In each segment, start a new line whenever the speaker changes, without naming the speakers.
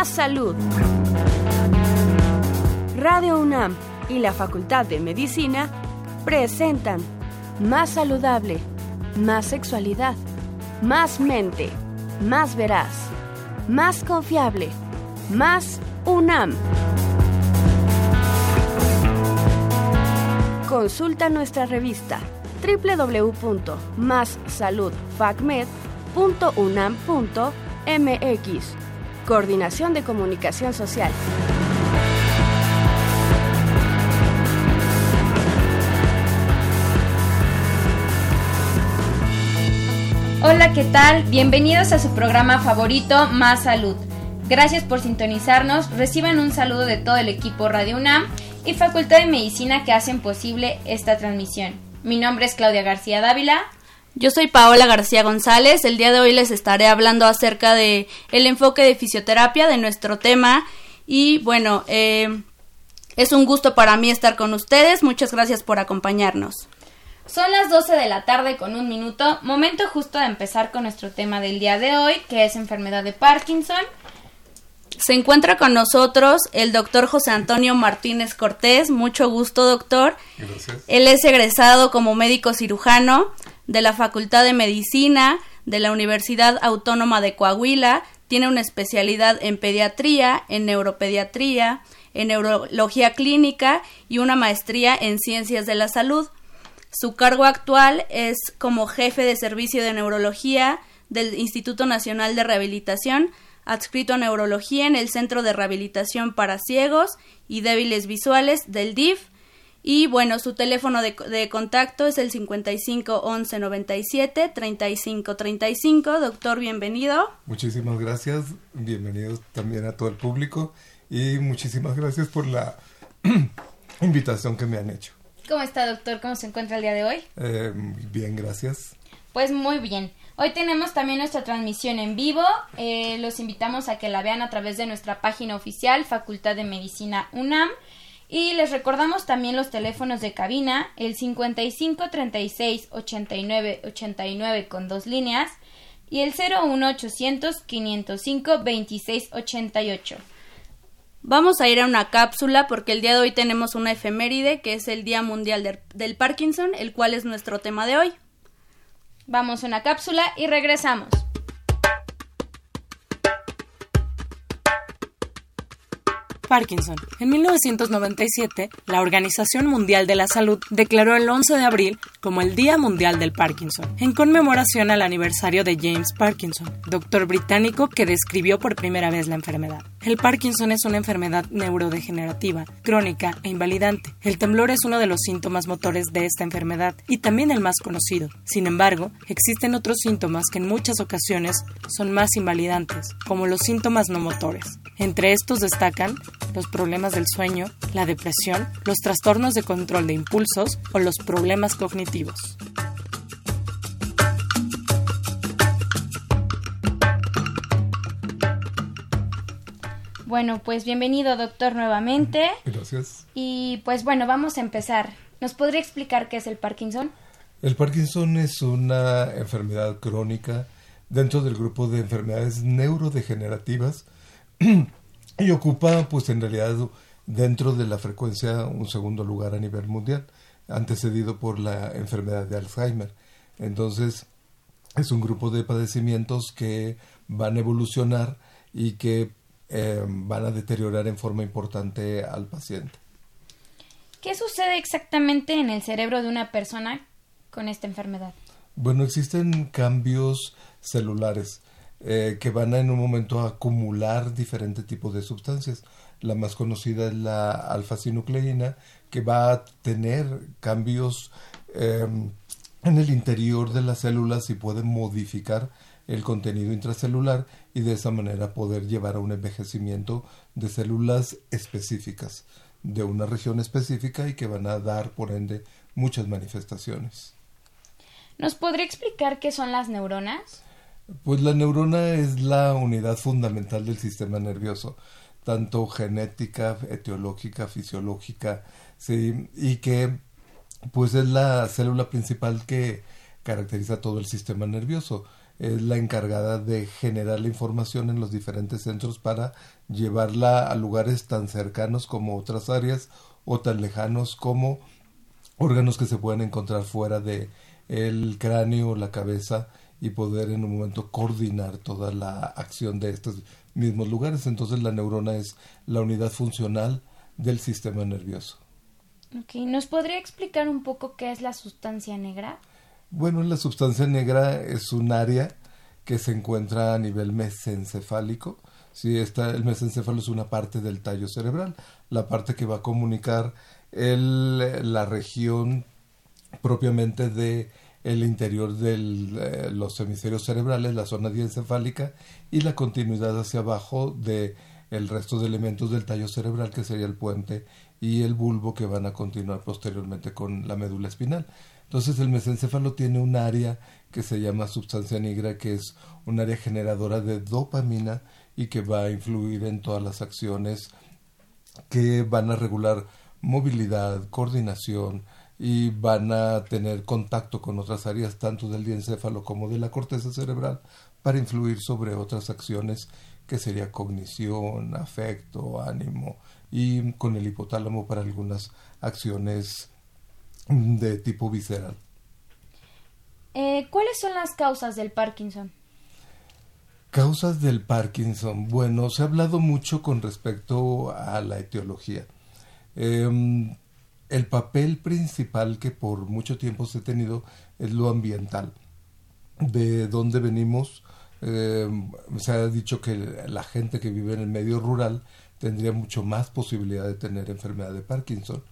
más salud. Radio UNAM y la Facultad de Medicina presentan Más saludable, más sexualidad, más mente, más veraz, más confiable, más UNAM. Consulta nuestra revista www.massaludfacmed.unam.mx. Coordinación de Comunicación Social.
Hola, ¿qué tal? Bienvenidos a su programa favorito, Más Salud. Gracias por sintonizarnos. Reciban un saludo de todo el equipo Radio UNAM y Facultad de Medicina que hacen posible esta transmisión. Mi nombre es Claudia García Dávila.
Yo soy Paola García González. El día de hoy les estaré hablando acerca de el enfoque de fisioterapia de nuestro tema y bueno, eh, es un gusto para mí estar con ustedes. Muchas gracias por acompañarnos.
Son las 12 de la tarde con un minuto, momento justo de empezar con nuestro tema del día de hoy, que es enfermedad de Parkinson.
Se encuentra con nosotros el doctor José Antonio Martínez Cortés. Mucho gusto, doctor.
Gracias.
Él es egresado como médico cirujano de la Facultad de Medicina de la Universidad Autónoma de Coahuila. Tiene una especialidad en pediatría, en neuropediatría, en neurología clínica y una maestría en ciencias de la salud. Su cargo actual es como jefe de servicio de neurología del Instituto Nacional de Rehabilitación, adscrito a neurología en el Centro de Rehabilitación para Ciegos y Débiles Visuales del DIF. Y bueno, su teléfono de, de contacto es el 55 11 97 35 35. Doctor, bienvenido.
Muchísimas gracias. Bienvenidos también a todo el público y muchísimas gracias por la invitación que me han hecho.
¿Cómo está, doctor? ¿Cómo se encuentra el día de hoy?
Eh, bien, gracias.
Pues muy bien. Hoy tenemos también nuestra transmisión en vivo. Eh, los invitamos a que la vean a través de nuestra página oficial, Facultad de Medicina UNAM. Y les recordamos también los teléfonos de cabina, el 55 36 89 89 con dos líneas y el 01 800 505 26 88.
Vamos a ir a una cápsula porque el día de hoy tenemos una efeméride que es el Día Mundial del, del Parkinson, el cual es nuestro tema de hoy.
Vamos a una cápsula y regresamos.
Parkinson. En 1997, la Organización Mundial de la Salud declaró el 11 de abril como el Día Mundial del Parkinson, en conmemoración al aniversario de James Parkinson, doctor británico que describió por primera vez la enfermedad. El Parkinson es una enfermedad neurodegenerativa, crónica e invalidante. El temblor es uno de los síntomas motores de esta enfermedad y también el más conocido. Sin embargo, existen otros síntomas que en muchas ocasiones son más invalidantes, como los síntomas no motores. Entre estos destacan los problemas del sueño, la depresión, los trastornos de control de impulsos o los problemas cognitivos.
Bueno, pues bienvenido doctor nuevamente.
Gracias.
Y pues bueno, vamos a empezar. ¿Nos podría explicar qué es el Parkinson?
El Parkinson es una enfermedad crónica dentro del grupo de enfermedades neurodegenerativas y ocupa pues en realidad dentro de la frecuencia un segundo lugar a nivel mundial, antecedido por la enfermedad de Alzheimer. Entonces es un grupo de padecimientos que van a evolucionar y que eh, van a deteriorar en forma importante al paciente.
¿Qué sucede exactamente en el cerebro de una persona con esta enfermedad?
Bueno, existen cambios celulares eh, que van a en un momento a acumular diferentes tipos de sustancias. La más conocida es la alfa-sinucleína, que va a tener cambios eh, en el interior de las células y puede modificar el contenido intracelular y de esa manera poder llevar a un envejecimiento de células específicas de una región específica y que van a dar por ende muchas manifestaciones.
¿Nos podría explicar qué son las neuronas?
Pues la neurona es la unidad fundamental del sistema nervioso, tanto genética, etiológica, fisiológica, sí, y que pues es la célula principal que caracteriza todo el sistema nervioso. es la encargada de generar la información en los diferentes centros para llevarla a lugares tan cercanos como otras áreas o tan lejanos como órganos que se pueden encontrar fuera de el cráneo la cabeza y poder en un momento coordinar toda la acción de estos mismos lugares. Entonces la neurona es la unidad funcional del sistema nervioso.
Okay. ¿Nos podría explicar un poco qué es la sustancia negra?
Bueno, la sustancia negra es un área que se encuentra a nivel mesencefálico. Sí, está, el mesencéfalo es una parte del tallo cerebral, la parte que va a comunicar el, la región propiamente de el interior de eh, los hemisferios cerebrales, la zona diencefálica y la continuidad hacia abajo de el resto de elementos del tallo cerebral que sería el puente y el bulbo que van a continuar posteriormente con la médula espinal. Entonces el mesencéfalo tiene un área que se llama sustancia negra que es un área generadora de dopamina y que va a influir en todas las acciones que van a regular movilidad, coordinación, y van a tener contacto con otras áreas tanto del diencéfalo como de la corteza cerebral para influir sobre otras acciones que sería cognición, afecto, ánimo y con el hipotálamo para algunas acciones de tipo visceral.
Eh, ¿Cuáles son las causas del Parkinson?
Causas del Parkinson. Bueno, se ha hablado mucho con respecto a la etiología. Eh, el papel principal que por mucho tiempo se ha tenido es lo ambiental. De dónde venimos, eh, se ha dicho que la gente que vive en el medio rural tendría mucho más posibilidad de tener enfermedad de Parkinson.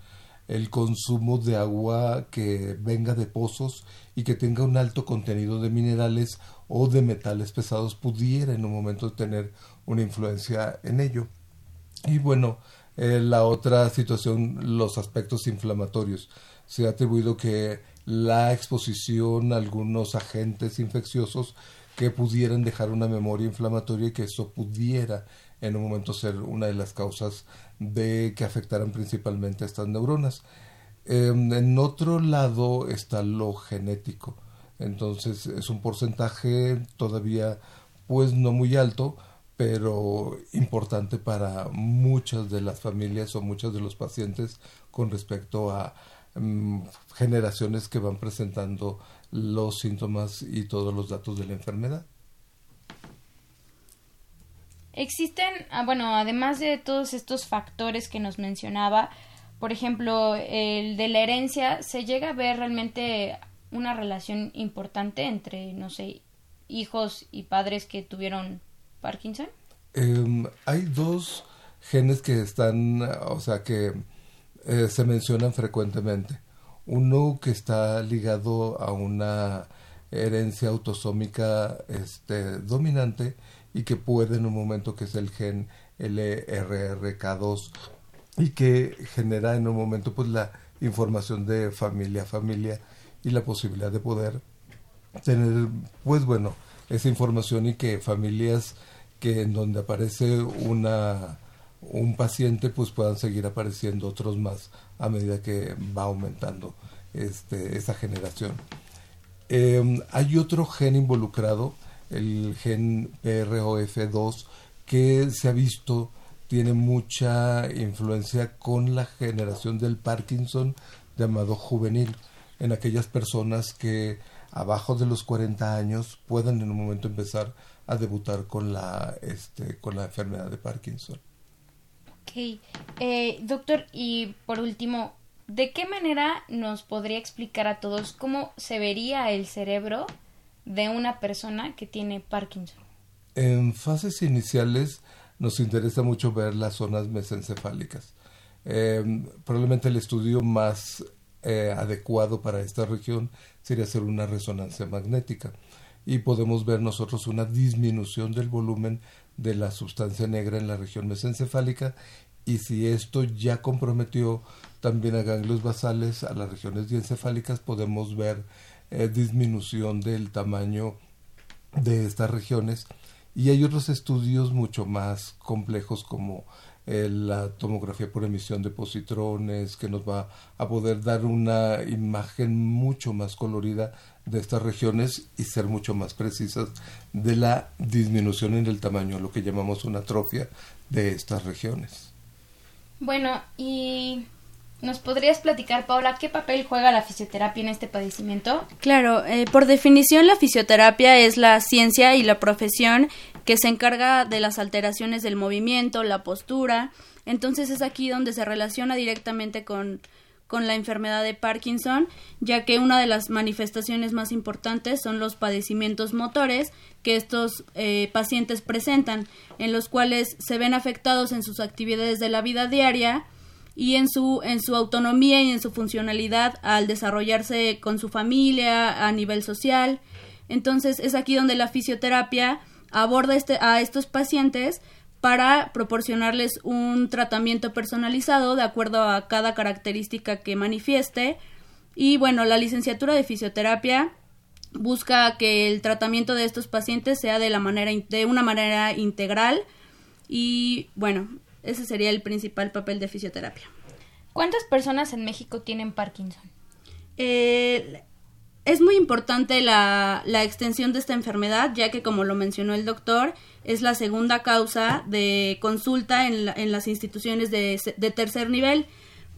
El consumo de agua que venga de pozos y que tenga un alto contenido de minerales o de metales pesados pudiera en un momento tener una influencia en ello. Y bueno, eh, la otra situación, los aspectos inflamatorios. Se ha atribuido que la exposición a algunos agentes infecciosos que pudieran dejar una memoria inflamatoria y que eso pudiera en un momento ser una de las causas de que afectaran principalmente a estas neuronas. Em, en otro lado está lo genético. Entonces es un porcentaje todavía pues no muy alto, pero importante para muchas de las familias o muchos de los pacientes con respecto a mm, generaciones que van presentando los síntomas y todos los datos de la enfermedad.
Existen, ah, bueno, además de todos estos factores que nos mencionaba, por ejemplo, el de la herencia, ¿se llega a ver realmente una relación importante entre, no sé, hijos y padres que tuvieron Parkinson?
Em, hay dos genes que están, o sea, que eh, se mencionan frecuentemente. Uno que está ligado a una herencia autosómica este, dominante y que puede en un momento que es el gen LRRK2 y que genera en un momento pues la información de familia a familia y la posibilidad de poder tener pues bueno esa información y que familias que en donde aparece una un paciente pues puedan seguir apareciendo otros más a medida que va aumentando este, esa generación. Em, hay otro gen involucrado, el gen PROF2, que se ha visto tiene mucha influencia con la generación del Parkinson llamado juvenil, en aquellas personas que abajo de los 40 años puedan en un momento empezar a debutar con la, este, con la enfermedad de Parkinson.
Ok. Eh, doctor, y por último, ¿de qué manera nos podría explicar a todos cómo se vería el cerebro de una persona que tiene Parkinson?
En fases iniciales nos interesa mucho ver las zonas mesencefálicas. Eh, probablemente el estudio más eh, adecuado para esta región sería hacer una resonancia magnética y podemos ver nosotros una disminución del volumen de la sustancia negra en la región mesencefálica y si esto ya comprometió también a ganglios basales, a las regiones diencefálicas, podemos ver eh, disminución del tamaño de estas regiones. Y hay otros estudios mucho más complejos como eh, la tomografía por emisión de positrones, que nos va a poder dar una imagen mucho más colorida de estas regiones y ser mucho más precisas de la disminución en el tamaño, lo que llamamos una atrofia de estas regiones.
Bueno, y ¿Nos podrías platicar, Paula, qué papel juega la fisioterapia en este padecimiento?
Claro, eh, por definición la fisioterapia es la ciencia y la profesión que se encarga de las alteraciones del movimiento, la postura. Entonces es aquí donde se relaciona directamente con, con la enfermedad de Parkinson, ya que una de las manifestaciones más importantes son los padecimientos motores que estos eh, pacientes presentan, en los cuales se ven afectados en sus actividades de la vida diaria, y en su, en su autonomía y en su funcionalidad al desarrollarse con su familia a nivel social. Entonces es aquí donde la fisioterapia aborda este, a estos pacientes para proporcionarles un tratamiento personalizado de acuerdo a cada característica que manifieste. Y bueno, la licenciatura de fisioterapia busca que el tratamiento de estos pacientes sea de la manera de una manera integral y bueno, ese sería el principal papel de fisioterapia.
¿Cuántas personas en México tienen Parkinson?
Eh, es muy importante la, extensión de esta enfermedad, ya que, como lo mencionó el doctor, es la segunda causa de consulta en, las instituciones de, tercer nivel.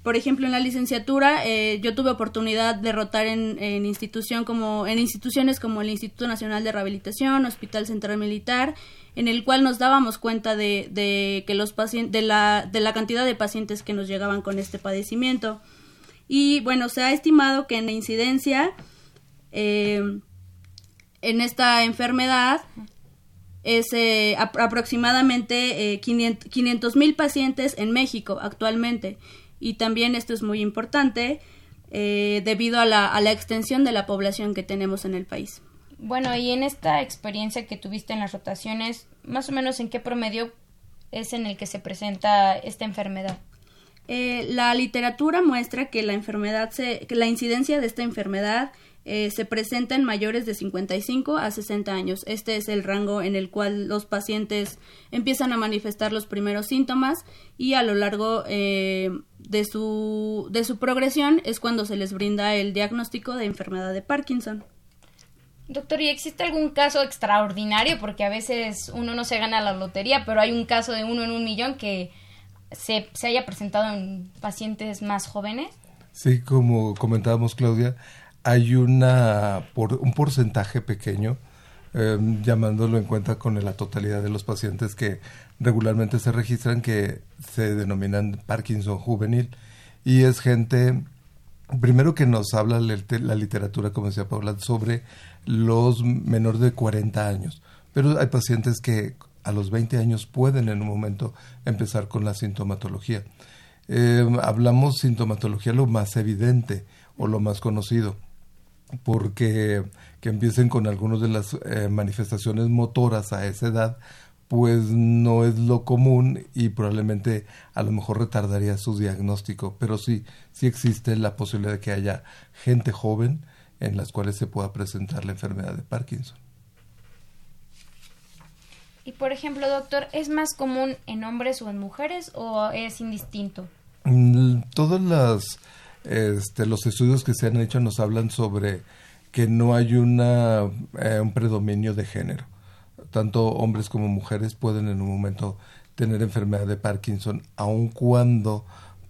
Por ejemplo, en la licenciatura, eh, yo tuve oportunidad de rotar en, institución como, en instituciones como el Instituto Nacional de Rehabilitación, Hospital Central Militar en el cual nos dábamos cuenta de, de que los de la, de la cantidad de pacientes que nos llegaban con este padecimiento. Y bueno, se ha estimado que en la incidencia eh, en esta enfermedad es eh, aproximadamente eh, 500 mil pacientes en México actualmente. Y también esto es muy importante eh, debido a la, a la extensión de la población que tenemos en el país.
Bueno, y en esta experiencia que tuviste en las rotaciones, más o menos en qué promedio es en el que se presenta esta enfermedad.
Eh, la literatura muestra que la enfermedad se, que la incidencia de esta enfermedad eh, se presenta en mayores de 55 a 60 años. Este es el rango en el cual los pacientes empiezan a manifestar los primeros síntomas y a lo largo eh, de, su, de su progresión es cuando se les brinda el diagnóstico de enfermedad de Parkinson.
Doctor, ¿y existe algún caso extraordinario? Porque a veces uno no se gana la lotería, pero hay un caso de uno en un millón que se, haya presentado en pacientes más jóvenes.
Sí, como comentábamos, Claudia, hay una por, un porcentaje pequeño, em, llamándolo en cuenta con la totalidad de los pacientes que regularmente se registran, que se denominan Parkinson juvenil. Y es gente, primero que nos habla la literatura, como decía Paula, sobre los menores de 40 años. Pero hay pacientes que a los 20 años pueden en un momento empezar con la sintomatología. Eh, hablamos sintomatología lo más evidente o lo más conocido, porque que empiecen con algunas de las eh, manifestaciones motoras a esa edad, pues no es lo común y probablemente a lo mejor retardaría su diagnóstico, pero sí, sí existe la posibilidad de que haya gente joven en las cuales se pueda presentar la enfermedad de Parkinson.
Y por ejemplo, doctor, ¿es más común en hombres o en mujeres o es indistinto?
Mm, todos las, este, los estudios que se han hecho nos hablan sobre que no hay una, eh, un predominio de género. Tanto hombres como mujeres pueden en un momento tener enfermedad de Parkinson, aun cuando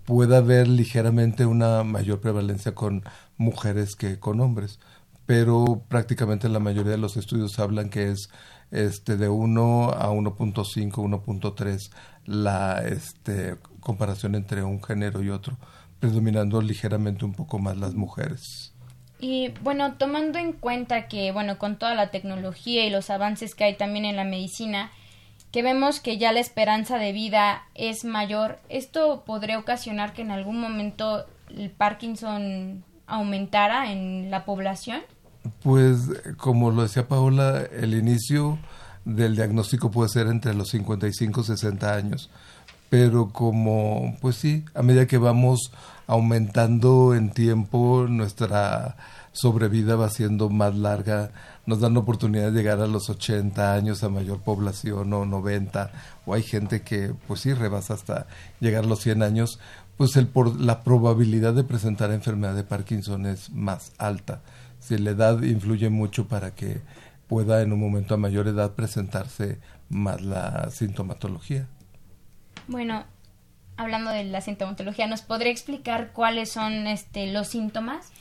pueda haber ligeramente una mayor prevalencia con mujeres que con hombres, pero prácticamente la mayoría de los estudios hablan que es este de 1 a 1.5, 1.3 la este comparación entre un género y otro, predominando ligeramente un poco más las mujeres.
Y bueno, tomando en cuenta que bueno, con toda la tecnología y los avances que hay también en la medicina, que vemos que ya la esperanza de vida es mayor, esto podría ocasionar que en algún momento el Parkinson aumentara en la población?
Pues como lo decía Paola, el inicio del diagnóstico puede ser entre los 55 y 60 años, pero como, pues sí, a medida que vamos aumentando en tiempo, nuestra sobrevida va siendo más larga, nos dan oportunidad de llegar a los 80 años a mayor población o 90, o hay gente que, pues sí, rebasa hasta llegar a los 100 años, pues el por, la probabilidad de presentar enfermedad de Parkinson es más alta. Si la edad influye mucho para que pueda en un momento a mayor edad presentarse más la sintomatología.
Bueno, hablando de la sintomatología, ¿nos podría explicar cuáles son este, los síntomas?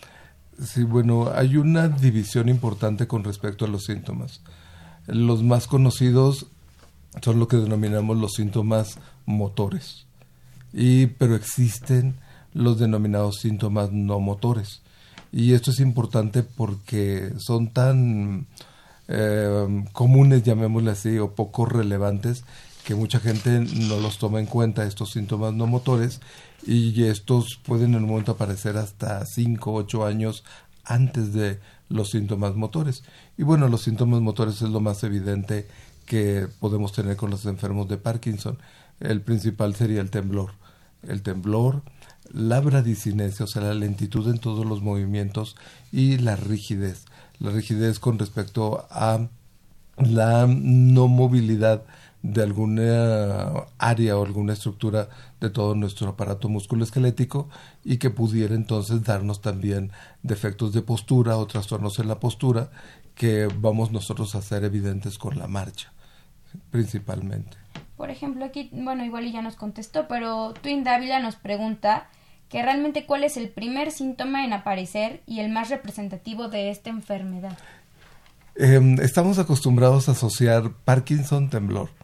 Sí, bueno, hay una división importante con respecto a los síntomas. Los más conocidos son lo que denominamos los síntomas motores. Y, pero existen los denominados síntomas no motores. Y esto es importante porque son tan eh, comunes, llamémosle así, o poco relevantes, que mucha gente no los toma en cuenta, estos síntomas no motores, y estos pueden en un momento aparecer hasta 5, 8 años antes de los síntomas motores. Y bueno, los síntomas motores es lo más evidente que podemos tener con los enfermos de Parkinson. El principal sería el temblor. El temblor, la bradicinesia, o sea, la lentitud en todos los movimientos y la rigidez. La rigidez con respecto a la no movilidad de alguna área o alguna estructura de todo nuestro aparato musculoesquelético y que pudiera entonces darnos también defectos de postura o trastornos en la postura que vamos nosotros a hacer evidentes con la marcha, principalmente.
Por ejemplo, aquí, bueno, igual ya nos contestó, pero Twin Dávila nos pregunta que realmente cuál es el primer síntoma en aparecer y el más representativo de esta enfermedad.
Em, estamos acostumbrados a asociar Parkinson temblor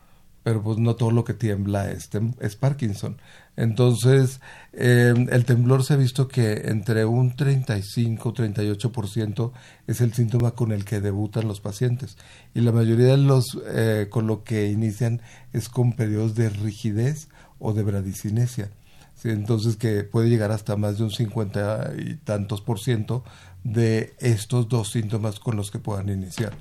pero pues no todo lo que tiembla es, es Parkinson. Entonces, em, el temblor se ha visto que entre un 35-38% es el síntoma con el que debutan los pacientes. Y la mayoría de los eh, con lo que inician es con periodos de rigidez o de bradicinesia. Entonces, que puede llegar hasta más de un 50 y tantos por ciento de estos dos síntomas con los que puedan iniciar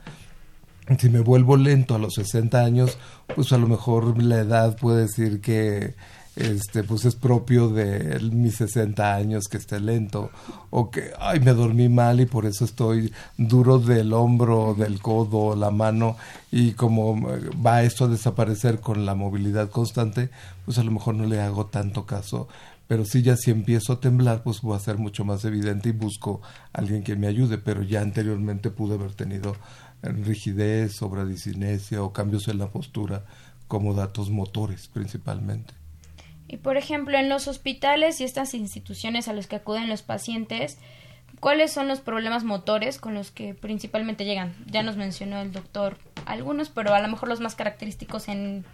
si me vuelvo lento a los 60 años, pues a lo mejor la edad puede decir que este pues es propio de mis 60 años que esté lento o que ay me dormí mal y por eso estoy duro del hombro, del codo, la mano y como va esto a desaparecer con la movilidad constante, pues a lo mejor no le hago tanto caso. Pero si ya si empiezo a temblar, pues va a ser mucho más evidente y busco alguien que me ayude, pero ya anteriormente pude haber tenido rigidez, sobradicinesia o cambios en la postura como datos motores principalmente.
Y por ejemplo, en los hospitales y estas instituciones a las que acuden los pacientes, ¿cuáles son los problemas motores con los que principalmente llegan? Ya nos mencionó el doctor algunos, pero a lo mejor los más característicos en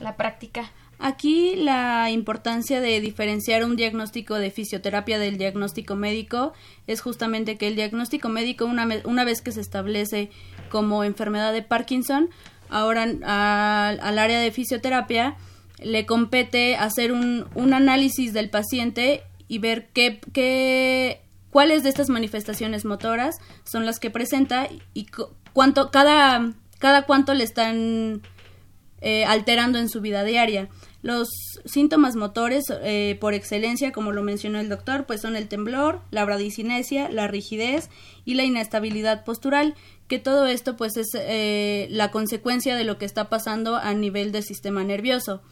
la práctica.
Aquí la importancia de diferenciar un diagnóstico de fisioterapia del diagnóstico médico es justamente que el diagnóstico médico, una, una vez que se establece como enfermedad de Parkinson, ahora al área de fisioterapia le compete hacer un, análisis del paciente y ver qué, qué, cuáles de estas manifestaciones motoras son las que presenta y cuánto, cada, cada cuánto le están eh, alterando en su vida diaria. Los síntomas motores eh, por excelencia, como lo mencionó el doctor, pues son el temblor, la bradicinesia, la rigidez y la inestabilidad postural, que todo esto pues es eh, la consecuencia de lo que está pasando a nivel del sistema nervioso.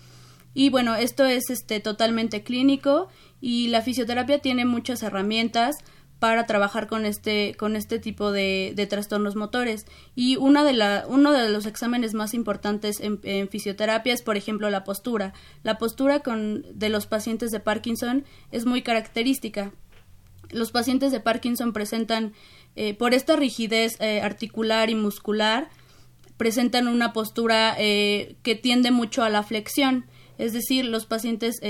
Y bueno, esto es este totalmente clínico y la fisioterapia tiene muchas herramientas para trabajar con este, con este tipo de, trastornos motores. Y una de la, uno de los exámenes más importantes en, fisioterapia es, por ejemplo, la postura. La postura con, de los pacientes de Parkinson es muy característica. Los pacientes de Parkinson presentan, eh, por esta rigidez eh, articular y muscular, presentan una postura eh, que tiende mucho a la flexión. Es decir, los pacientes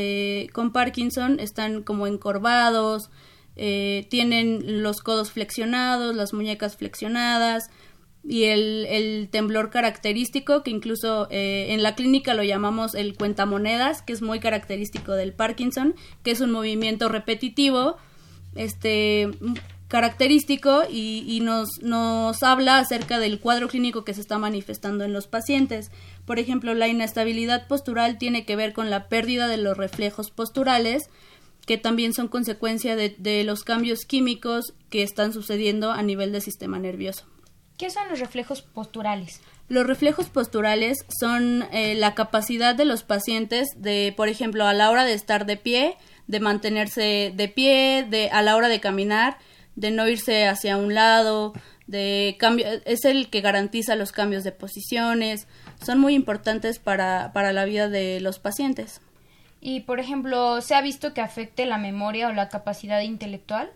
con Parkinson están como encorvados, eh, tienen los codos flexionados, las muñecas flexionadas y el, temblor característico que incluso eh, en la clínica lo llamamos el cuentamonedas, que es muy característico del Parkinson, que es un movimiento repetitivo, este característico y, y, nos, nos habla acerca del cuadro clínico que se está manifestando en los pacientes. Por ejemplo, la inestabilidad postural tiene que ver con la pérdida de los reflejos posturales, que también son consecuencia de, de los cambios químicos que están sucediendo a nivel del sistema nervioso.
¿Qué son los reflejos posturales?
Los reflejos posturales son eh, la capacidad de los pacientes de, por ejemplo, a la hora de estar de pie, de mantenerse de pie, de a la hora de caminar, de no irse hacia un lado, de cambio, es el que garantiza los cambios de posiciones, son muy importantes para, para la vida de los pacientes.
Y, por ejemplo, ¿se ha visto que afecte la memoria o la capacidad intelectual?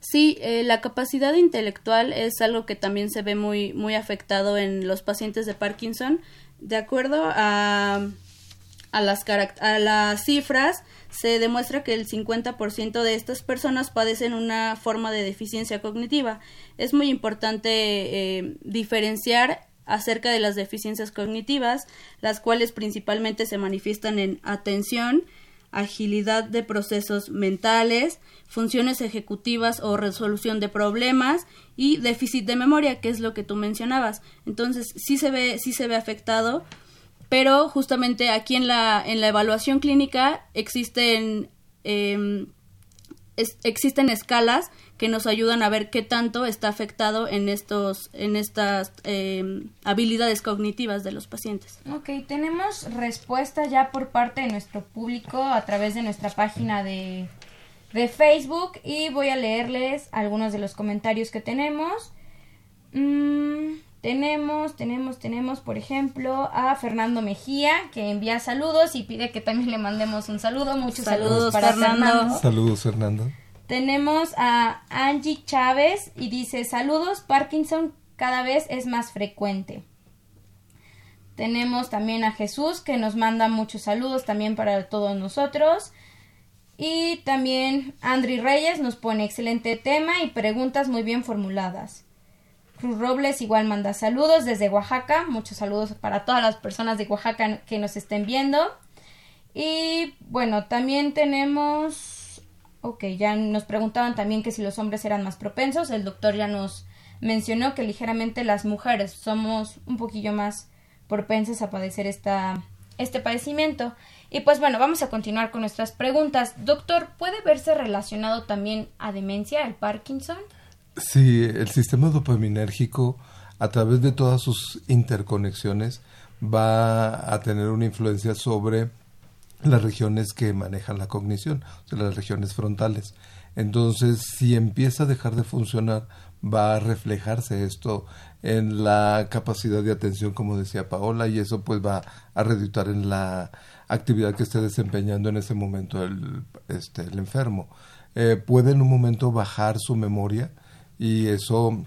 Sí, eh, la capacidad intelectual es algo que también se ve muy, muy afectado en los pacientes de Parkinson. De acuerdo a, a, las, a las cifras, se demuestra que el 50% de estas personas padecen una forma de deficiencia cognitiva. Es muy importante eh, diferenciar acerca de las deficiencias cognitivas, las cuales principalmente se manifiestan en atención, agilidad de procesos mentales, funciones ejecutivas o resolución de problemas y déficit de memoria, que es lo que tú mencionabas. Entonces, sí se ve, sí se ve afectado pero justamente aquí en la, en la evaluación clínica existen, eh, existen escalas que nos ayudan a ver qué tanto está afectado en estos en estas eh, habilidades cognitivas de los pacientes.
Ok, tenemos respuesta ya por parte de nuestro público a través de nuestra página de, de Facebook y voy a leerles algunos de los comentarios que tenemos. Mm, tenemos, tenemos, tenemos, por ejemplo, a Fernando Mejía, que envía saludos y pide que también le mandemos un saludo. Muchos saludos, para Fernando.
Saludos, Fernando.
Tenemos a Angie Chávez y dice, saludos, Parkinson cada vez es más frecuente. Tenemos también a Jesús, que nos manda muchos saludos también para todos nosotros. Y también Andri Reyes nos pone excelente tema y preguntas muy bien formuladas. Cruz Robles igual manda saludos desde Oaxaca. Muchos saludos para todas las personas de Oaxaca que nos estén viendo. Y bueno, también tenemos... Ok, ya nos preguntaban también que si los hombres eran más propensos. El doctor ya nos mencionó que ligeramente las mujeres somos un poquillo más propensas a padecer esta, este padecimiento. Y pues bueno, vamos a continuar con nuestras preguntas. Doctor, ¿puede verse relacionado también a demencia, el Parkinson?
Sí, el sistema dopaminérgico, a través de todas sus interconexiones, va a tener una influencia sobre las regiones que manejan la cognición, o sea, las regiones frontales. Entonces, si empieza a dejar de funcionar, va a reflejarse esto en la capacidad de atención, como decía Paola, y eso pues va a reducir en la actividad que esté desempeñando en ese momento el, este, el enfermo. Eh, puede en un momento bajar su memoria, y eso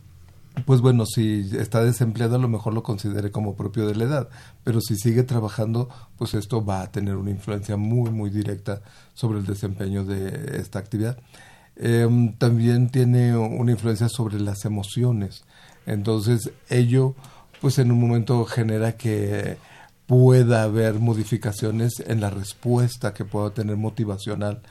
pues bueno, si está desempleado a lo mejor lo considere como propio de la edad, pero si sigue trabajando, pues esto va a tener una influencia muy, muy directa sobre el desempeño de esta actividad. Em, también tiene una influencia sobre las emociones, entonces ello, pues en un momento genera que pueda haber modificaciones en la respuesta que pueda tener motivacional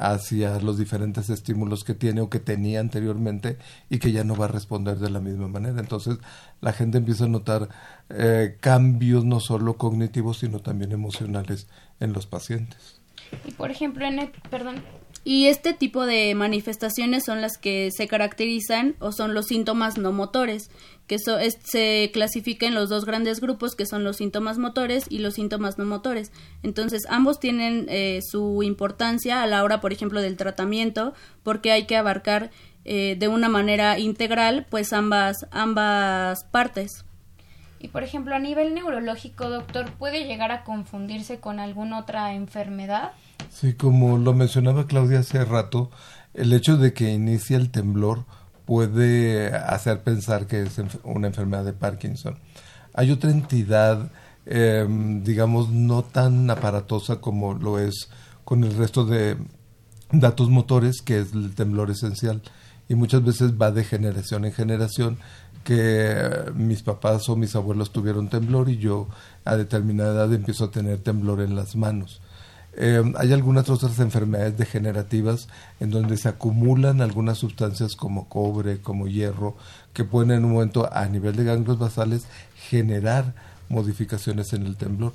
hacia los diferentes estímulos que tiene o que tenía anteriormente y que ya no va a responder de la misma manera. Entonces la gente empieza a notar eh, cambios no solo cognitivos sino también emocionales en los pacientes.
Y por ejemplo, en el, perdón,
y este tipo de manifestaciones son las que se caracterizan o son los síntomas no motores, que se clasifica en los dos grandes grupos que son los síntomas motores y los síntomas no motores. Entonces ambos tienen eh, su importancia a la hora, por ejemplo, del tratamiento, porque hay que abarcar eh, de una manera integral pues ambas, ambas partes.
Y por ejemplo, a nivel neurológico, doctor, ¿puede llegar a confundirse con alguna otra enfermedad?
Sí, como lo mencionaba Claudia hace rato, el hecho de que inicie el temblor puede hacer pensar que es una enfermedad de Parkinson. Hay otra entidad, em, digamos, no tan aparatosa como lo es con el resto de datos motores, que es el temblor esencial. Y muchas veces va de generación en generación que mis papás o mis abuelos tuvieron temblor y yo a determinada edad empiezo a tener temblor en las manos. Eh, hay algunas otras enfermedades degenerativas en donde se acumulan algunas sustancias como cobre, como hierro, que pueden en un momento a nivel de ganglios basales generar modificaciones en el temblor.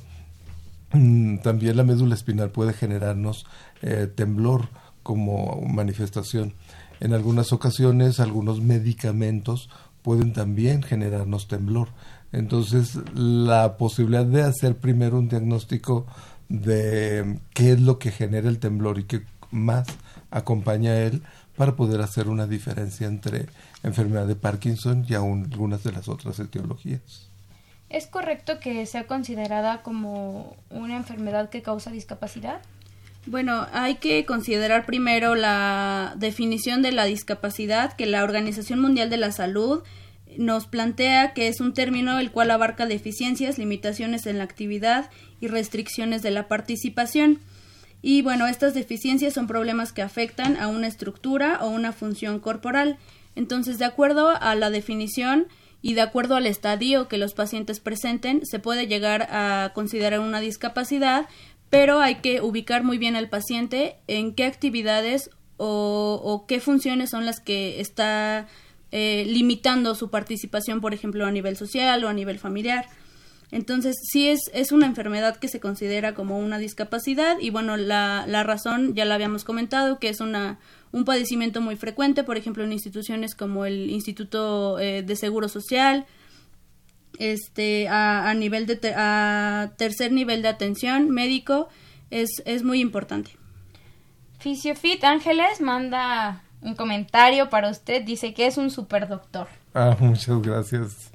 Mm, también la médula espinal puede generarnos eh, temblor como manifestación. En algunas ocasiones algunos medicamentos pueden también generarnos temblor. Entonces la posibilidad de hacer primero un diagnóstico de qué es lo que genera el temblor y qué más acompaña a él para poder hacer una diferencia entre enfermedad de Parkinson y aún algunas de las otras etiologías.
¿Es correcto que sea considerada como una enfermedad que causa discapacidad?
Bueno, hay que considerar primero la definición de la discapacidad que la Organización Mundial de la Salud nos plantea que es un término el cual abarca deficiencias, limitaciones en la actividad y restricciones de la participación. Y bueno, estas deficiencias son problemas que afectan a una estructura o una función corporal. Entonces, de acuerdo a la definición y de acuerdo al estadio que los pacientes presenten, se puede llegar a considerar una discapacidad, pero hay que ubicar muy bien al paciente en qué actividades o, o qué funciones son las que está eh, limitando su participación, por ejemplo, a nivel social o a nivel familiar. Entonces, sí es, es una enfermedad que se considera como una discapacidad y bueno, la, la razón ya la habíamos comentado, que es una, un padecimiento muy frecuente, por ejemplo, en instituciones como el Instituto eh, de Seguro Social, este, a, nivel de a tercer nivel de atención médico, es, es muy importante.
Fisiofit Ángeles manda un comentario para usted. Dice que es un superdoctor.
Ah, muchas gracias.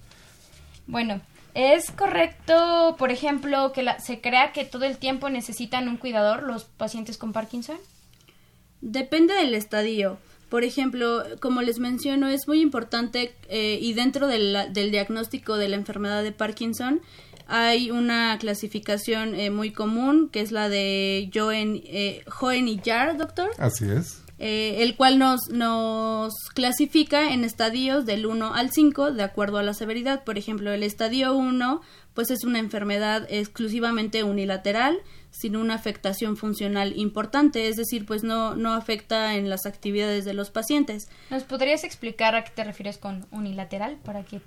Bueno, ¿es correcto, por ejemplo, que se crea que todo el tiempo necesitan un cuidador los pacientes con Parkinson?
Depende del estadio. Por ejemplo, como les menciono, es muy importante eh, y dentro del, del, diagnóstico de la enfermedad de Parkinson hay una clasificación eh, muy común que es la de Joen, eh, Joen y Jar, doctor.
Así es.
Eh, el cual nos, nos clasifica en estadios del 1 al 5 de acuerdo a la severidad. Por ejemplo, el estadio 1 pues es una enfermedad exclusivamente unilateral sin una afectación funcional importante, es decir, pues no, no afecta en las actividades de los pacientes.
¿Nos podrías explicar a qué te refieres con unilateral para que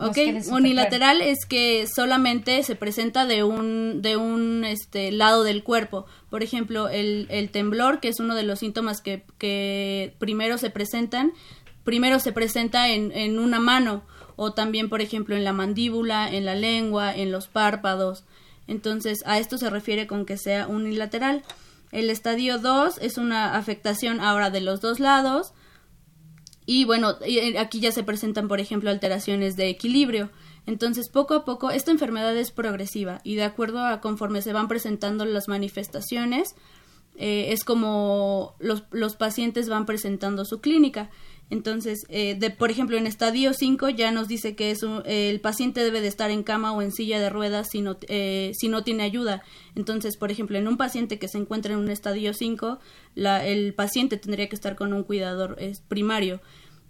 Ok, unilateral es que solamente se presenta de un, de un este, lado del cuerpo. Por ejemplo, el, el temblor, que es uno de los síntomas que, que primero se presentan, primero se presenta en, en una mano o también, por ejemplo, en la mandíbula, en la lengua, en los párpados. Entonces, a esto se refiere con que sea unilateral. El estadio 2 es una afectación ahora de los dos lados y bueno, eh, aquí ya se presentan, por ejemplo, alteraciones de equilibrio. Entonces, poco a poco, esta enfermedad es progresiva y de acuerdo a conforme se van presentando las manifestaciones, eh, es como los, los, pacientes van presentando su clínica. Entonces, eh, de, por ejemplo, en estadio 5 ya nos dice que es el paciente debe de estar en cama o en silla de ruedas si no, eh, si no tiene ayuda. Entonces, por ejemplo, en un paciente que se encuentra en un estadio 5, la, el paciente tendría que estar con un cuidador primario.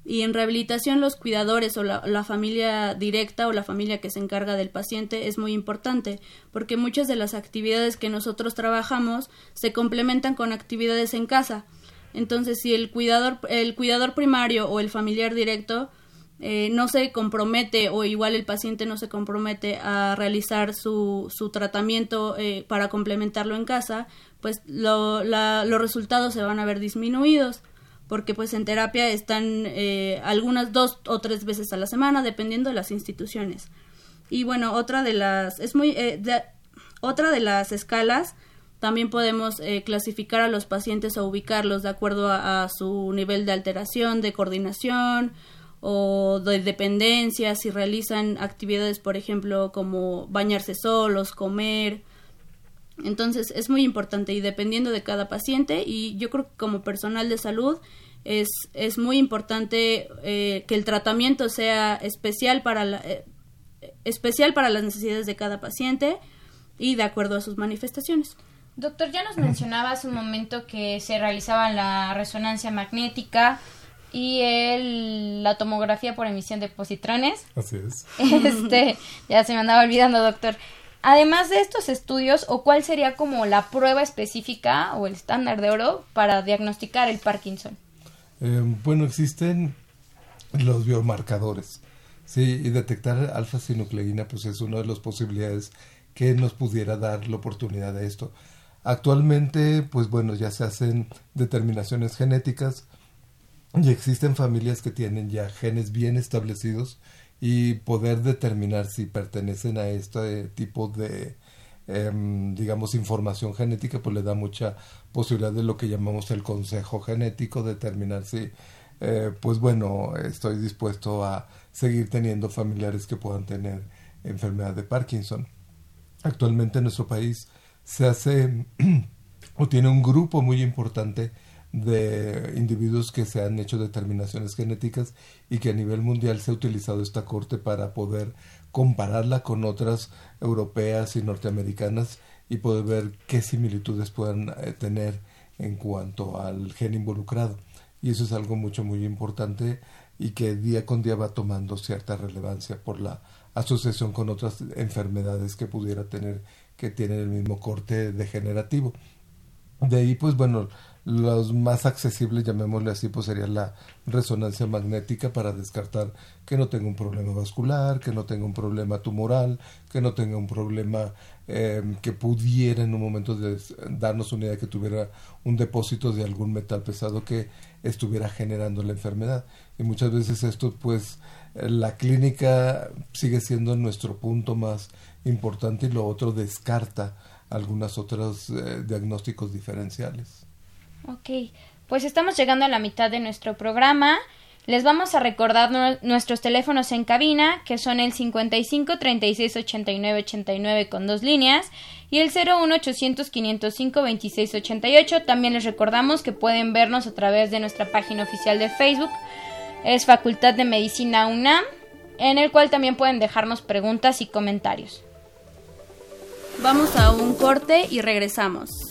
Y en rehabilitación los cuidadores o la, la, familia directa o la familia que se encarga del paciente es muy importante porque muchas de las actividades que nosotros trabajamos se complementan con actividades en casa. Entonces, si el cuidador, el cuidador primario o el familiar directo eh, no se compromete o igual el paciente no se compromete a realizar su, su tratamiento eh, para complementarlo en casa, pues lo, la, los resultados se van a ver disminuidos porque pues en terapia están eh, algunas dos o tres veces a la semana dependiendo de las instituciones. Y bueno otra de las es muy eh, de, otra de las escalas también podemos eh, clasificar a los pacientes o ubicarlos de acuerdo a, su nivel de alteración de coordinación o de dependencia. Si realizan actividades por ejemplo como bañarse solos comer. Entonces es muy importante y dependiendo de cada paciente. Y yo creo que como personal de salud es, es muy importante eh, que el tratamiento sea especial para, la, eh, especial para las necesidades de cada paciente y de acuerdo a sus manifestaciones.
Doctor, ya nos mencionaba hace un momento que se realizaba la resonancia magnética y el, la tomografía por emisión de positrones.
Así es.
Este, ya se me andaba olvidando, doctor. Además de estos estudios, ¿o cuál sería como la prueba específica o el estándar de oro para diagnosticar el Parkinson?
Eh, bueno, existen los biomarcadores. Sí, y detectar alfa-sinucleína pues es una de las posibilidades que nos pudiera dar la oportunidad de esto. Actualmente, pues bueno, ya se hacen determinaciones genéticas y existen familias que tienen ya genes bien establecidos y poder determinar si pertenecen a este tipo de, em, digamos, información genética, pues le da mucha posibilidad de lo que llamamos el consejo genético, determinar si, eh, pues bueno, estoy dispuesto a seguir teniendo familiares que puedan tener enfermedad de Parkinson. Actualmente en nuestro país se hace o tiene un grupo muy importante de individuos que se han hecho determinaciones genéticas y que a nivel mundial se ha utilizado esta corte para poder compararla con otras europeas y norteamericanas y poder ver qué similitudes puedan eh, tener en cuanto al gen involucrado. Y eso es algo mucho, muy importante y que día con día va tomando cierta relevancia por la asociación con otras enfermedades que pudiera tener que tienen el mismo corte degenerativo. De ahí, pues bueno, los más accesibles, llamémosle así, pues sería la resonancia magnética para descartar que no tenga un problema vascular, que no tenga un problema tumoral, que no tenga un problema eh, que pudiera en un momento de darnos una idea de que tuviera un depósito de algún metal pesado que estuviera generando la enfermedad. Y muchas veces esto, pues, la clínica sigue siendo nuestro punto más importante y lo otro descarta algunos otros eh, diagnósticos diferenciales.
Ok, pues estamos llegando a la mitad de nuestro programa. Les vamos a recordar nuestros teléfonos en cabina, que son el 55 36 89 89 con dos líneas y el 01 800 505 26 88. También les recordamos que pueden vernos a través de nuestra página oficial de Facebook, es Facultad de Medicina UNAM, en el cual también pueden dejarnos preguntas y comentarios.
Vamos a un corte y regresamos.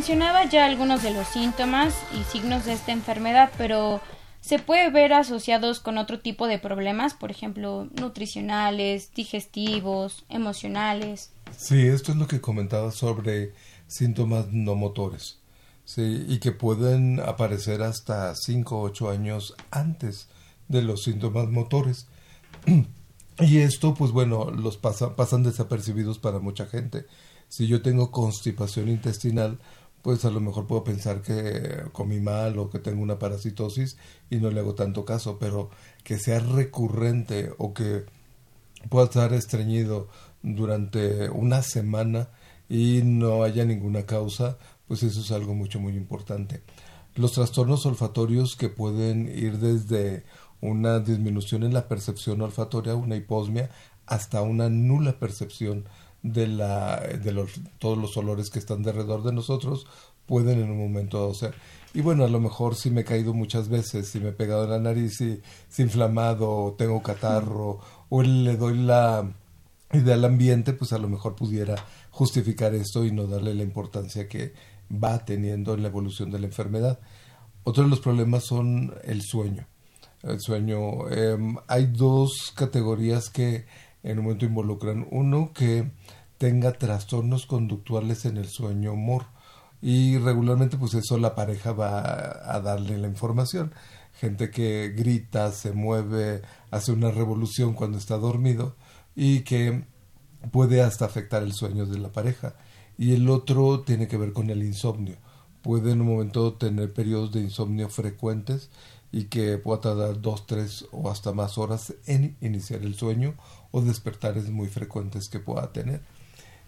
Mencionaba ya algunos de los síntomas y signos de esta enfermedad, pero se puede ver asociados con otro tipo de problemas, por ejemplo, nutricionales, digestivos, emocionales.
Sí, esto es lo que comentaba sobre síntomas no motores. Sí, y que pueden aparecer hasta 5 o 8 años antes de los síntomas motores. y esto, pues bueno, los pasan desapercibidos para mucha gente. Si yo tengo constipación intestinal, pues a lo mejor puedo pensar que comí mal o que tengo una parasitosis y no le hago tanto caso, pero que sea recurrente o que pueda estar estreñido durante una semana y no haya ninguna causa, pues eso es algo mucho muy importante. Los trastornos olfatorios que pueden ir desde una disminución en la percepción olfatoria, una hiposmia, hasta una nula percepción de, la, de los, todos los olores que están alrededor de nosotros pueden en un momento ser. Y bueno, a lo mejor si me he caído muchas veces, si me he pegado en la nariz, si, si inflamado, o tengo catarro, o le doy la idea al ambiente, pues a lo mejor pudiera justificar esto y no darle la importancia que va teniendo en la evolución de la enfermedad. Otro de los problemas son el sueño. El sueño, em, hay dos categorías que en un momento involucran. Uno que tenga trastornos conductuales en el sueño humor y regularmente pues eso la pareja va a darle la información. Gente que grita, se mueve, hace una revolución cuando está dormido y que puede hasta afectar el sueño de la pareja. Y el otro tiene que ver con el insomnio. Puede en un momento tener periodos de insomnio frecuentes y que pueda tardar dos, tres o hasta más horas en iniciar el sueño o despertares muy frecuentes que pueda tener.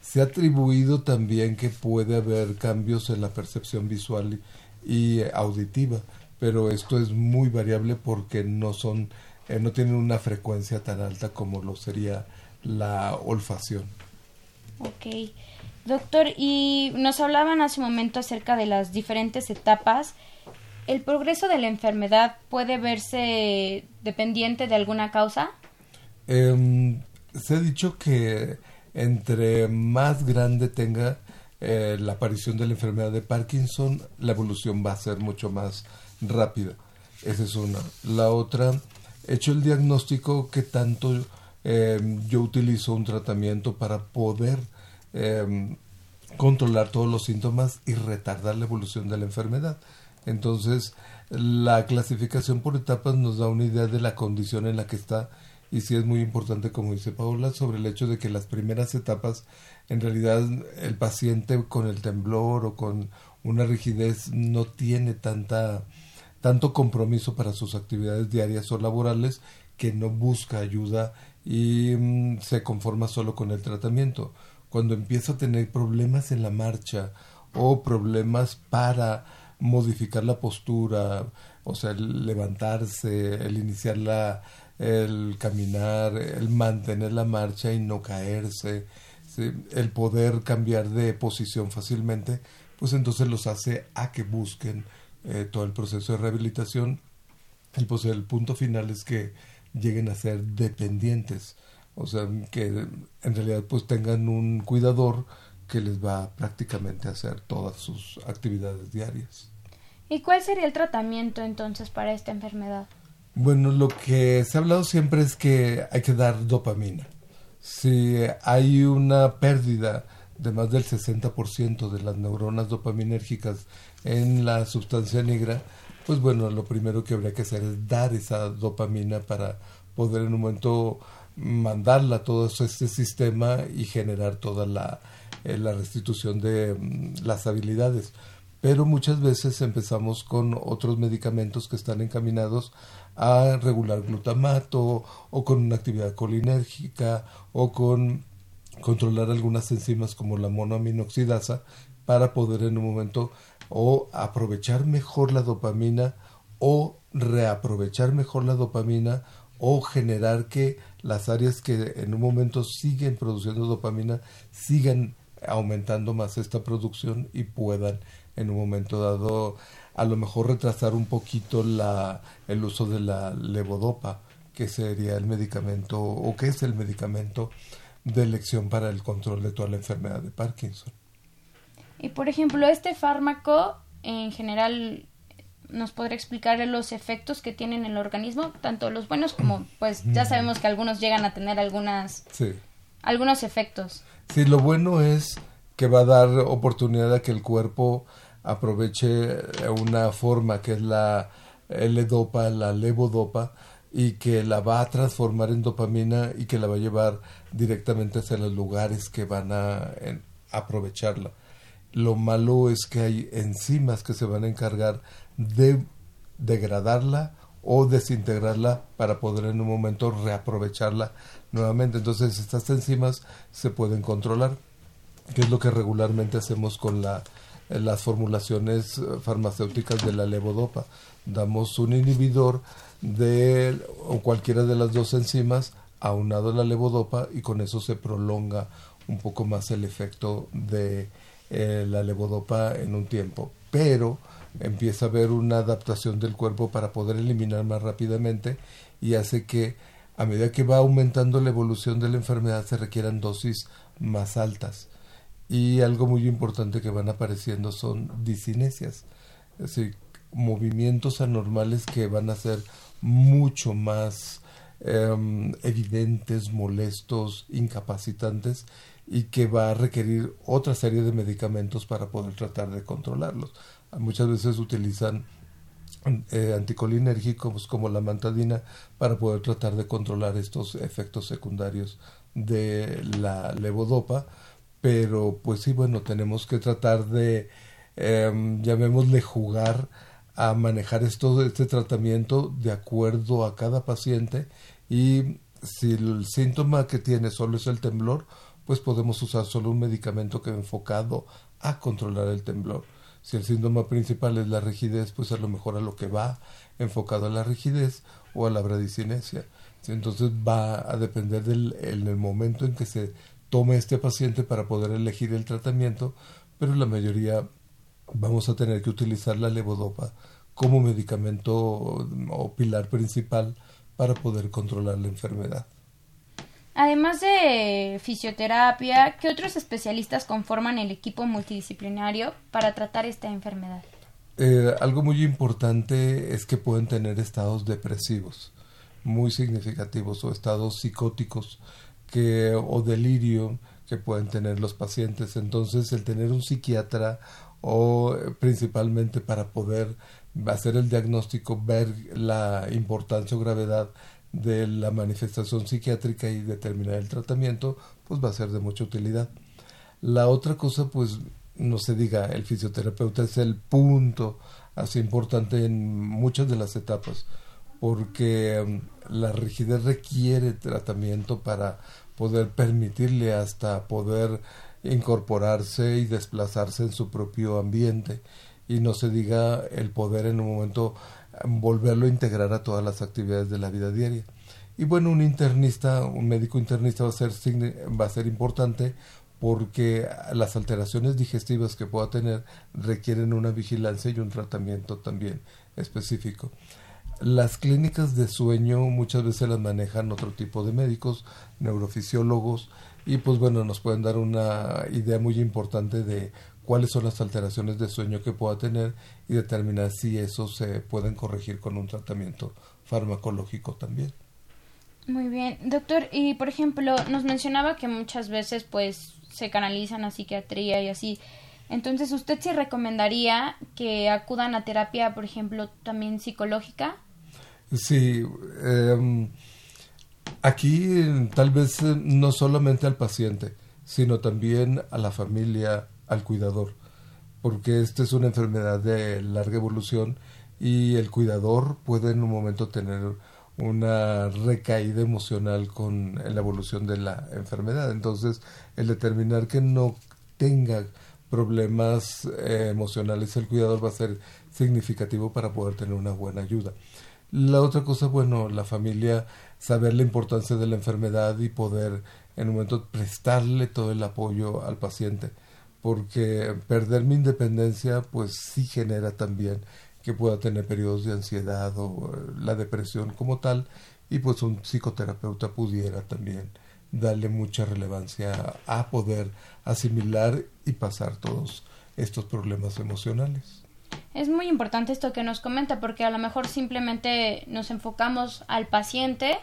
Se ha atribuido también que puede haber cambios en la percepción visual y auditiva, pero esto es muy variable porque no son eh, no tienen una frecuencia tan alta como lo sería la olfacción.
Ok. Doctor, y nos hablaban hace un momento acerca de las diferentes etapas. ¿El progreso de la enfermedad puede verse dependiente de alguna causa?
Em, se ha dicho que entre más grande tenga eh, la aparición de la enfermedad de Parkinson, la evolución va a ser mucho más rápida. Esa es una. La otra, hecho el diagnóstico, que tanto em, yo utilizo un tratamiento para poder em, controlar todos los síntomas y retardar la evolución de la enfermedad. Entonces, la clasificación por etapas nos da una idea de la condición en la que está y sí es muy importante, como dice Paula, sobre el hecho de que las primeras etapas, en realidad el paciente con el temblor o con una rigidez no tiene tanta tanto compromiso para sus actividades diarias o laborales que no busca ayuda y mm, se conforma solo con el tratamiento. Cuando empieza a tener problemas en la marcha o problemas para modificar la postura, o sea, el levantarse, el iniciar la, el caminar, el mantener la marcha y no caerse, el poder cambiar de posición fácilmente, pues entonces los hace a que busquen eh, todo el proceso de rehabilitación. El, pues, el punto final es que lleguen a ser dependientes, o sea, que en realidad pues tengan un cuidador que les va prácticamente a hacer todas sus actividades diarias.
¿Y cuál sería el tratamiento entonces para esta enfermedad?
Bueno, lo que se ha hablado siempre es que hay que dar dopamina. Si hay una pérdida de más del 60% de las neuronas dopaminérgicas en la sustancia negra, pues bueno, lo primero que habría que hacer es dar esa dopamina para poder en un momento mandarla a todo este sistema y generar toda la, eh, la restitución de mm, las habilidades. Pero muchas veces empezamos con otros medicamentos que están encaminados a regular glutamato o con una actividad colinérgica o con controlar algunas enzimas como la monoaminoxidasa para poder en un momento o aprovechar mejor la dopamina o reaprovechar mejor la dopamina o generar que las áreas que en un momento siguen produciendo dopamina sigan aumentando más esta producción y puedan en un momento dado a lo mejor retrasar un poquito la, el uso de la levodopa, que sería el medicamento o que es el medicamento de elección para el control de toda la enfermedad de Parkinson.
Y por ejemplo, este fármaco en general nos podría explicar los efectos que tienen en el organismo, tanto los buenos como pues ya sabemos que algunos llegan a tener algunas algunos efectos.
Sí, lo bueno es que va a dar oportunidad a que el cuerpo aproveche una forma que es la L-dopa, la levodopa, y que la va a transformar en dopamina y que la va a llevar directamente hacia los lugares que van a aprovecharla. Lo malo es que hay enzimas que se van a encargar de degradarla o desintegrarla para poder en un momento reaprovecharla nuevamente. Entonces estas enzimas se pueden controlar, que es lo que regularmente hacemos con la las formulaciones eh, farmacéuticas de la levodopa. Damos un inhibidor de o cualquiera de las dos enzimas aunado a la levodopa y con eso se prolonga un poco más el efecto de eh, la levodopa en un tiempo. Pero empieza a haber una adaptación del cuerpo para poder eliminar más rápidamente y hace que a medida que va aumentando la evolución de la enfermedad se requieran dosis más altas y algo muy importante que van apareciendo son disinesias, es decir, movimientos anormales que van a ser mucho más em, evidentes, molestos, incapacitantes y que va a requerir otra serie de medicamentos para poder tratar de controlarlos. Muchas veces utilizan eh, anticolinérgicos como la mantadina para poder tratar de controlar estos efectos secundarios de la levodopa, pero pues sí, bueno, tenemos que tratar de, em, llamémosle jugar a manejar esto, este tratamiento de acuerdo a cada paciente y si el síntoma que tiene solo es el temblor, pues podemos usar solo un medicamento que enfocado a controlar el temblor. Si el síntoma principal es la rigidez, pues a lo mejor a lo que va enfocado a la rigidez o a la bradicinesia. Entonces va a depender del en el momento en que se tome este paciente para poder elegir el tratamiento, pero la mayoría vamos a tener que utilizar la levodopa como medicamento o pilar principal para poder controlar la enfermedad.
Además de fisioterapia, ¿qué otros especialistas conforman el equipo multidisciplinario para tratar esta enfermedad?
Eh, algo muy importante es que pueden tener estados depresivos muy significativos o estados psicóticos que, o delirio que pueden tener los pacientes. Entonces, el tener un psiquiatra o eh, principalmente para poder hacer el diagnóstico, ver la importancia o gravedad de la manifestación psiquiátrica y determinar el tratamiento, pues va a ser de mucha utilidad. La otra cosa, pues no se diga, el fisioterapeuta es el punto así importante en muchas de las etapas, porque mm, la rigidez requiere tratamiento para poder permitirle hasta poder incorporarse y desplazarse en su propio ambiente y no se diga el poder en un momento volverlo a integrar a todas las actividades de la vida diaria. Y bueno, un internista, un médico internista va a ser, va a ser importante porque las alteraciones digestivas que pueda tener requieren una vigilancia y un tratamiento también específico. Las clínicas de sueño muchas veces las manejan otro tipo de médicos, neurofisiólogos, y pues bueno, nos pueden dar una idea muy importante de cuáles son las alteraciones de sueño que pueda tener y determinar si eso se pueden corregir con un tratamiento farmacológico también.
Muy bien, doctor, y por ejemplo, nos mencionaba que muchas veces pues se canalizan a psiquiatría y así. Entonces, ¿usted sí recomendaría que acudan a terapia, por ejemplo, también psicológica?
Sí, em, aquí tal vez eh, no solamente al paciente, sino también a la familia, al cuidador, porque esta es una enfermedad de larga evolución y el cuidador puede en un momento tener una recaída emocional con la evolución de la enfermedad. Entonces, el determinar que no tenga problemas eh, emocionales el cuidador va a ser significativo para poder tener una buena ayuda. La otra cosa, bueno, la familia, saber la importancia de la enfermedad y poder en un momento prestarle todo el apoyo al paciente porque perder mi independencia pues sí genera también que pueda tener periodos de ansiedad o eh, la depresión como tal y pues un psicoterapeuta pudiera también darle mucha relevancia a poder asimilar y pasar todos estos problemas emocionales.
Es muy importante esto que nos comenta porque a lo mejor simplemente nos enfocamos al paciente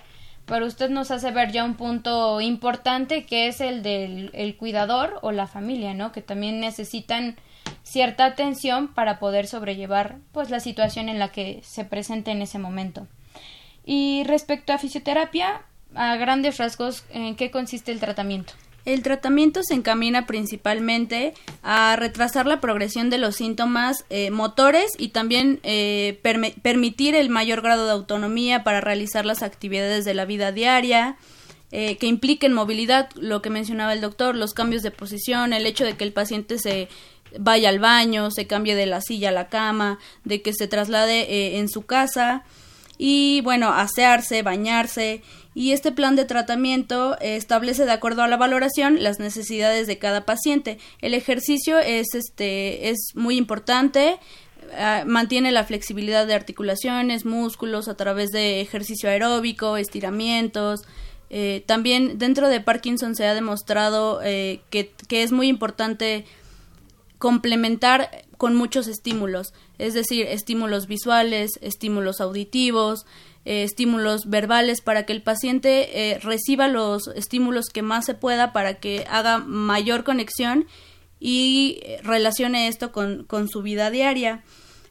pero usted nos hace ver ya un punto importante que es el del el cuidador o la familia, ¿no? Que también necesitan cierta atención para poder sobrellevar pues la situación en la que se presente en ese momento. Y respecto a fisioterapia, a grandes rasgos, ¿en qué consiste el tratamiento?
El tratamiento se encamina principalmente a retrasar la progresión de los síntomas eh, motores y también eh, permitir el mayor grado de autonomía para realizar las actividades de la vida diaria, eh, que impliquen movilidad, lo que mencionaba el doctor, los cambios de posición, el hecho de que el paciente se vaya al baño, se cambie de la silla a la cama, de que se traslade en su casa y bueno, asearse, bañarse y este plan de tratamiento establece de acuerdo a la valoración las necesidades de cada paciente. El ejercicio es este es muy importante ah, mantiene la flexibilidad de articulaciones, músculos a través de ejercicio aeróbico, estiramientos. Eh, también dentro de Parkinson se ha demostrado eh, que, que es muy importante complementar con muchos estímulos, es decir, estímulos visuales, estímulos auditivos, eh, estímulos verbales para que el paciente eh, reciba los estímulos que más se pueda para que haga mayor conexión y eh, relacione esto con, con su vida diaria.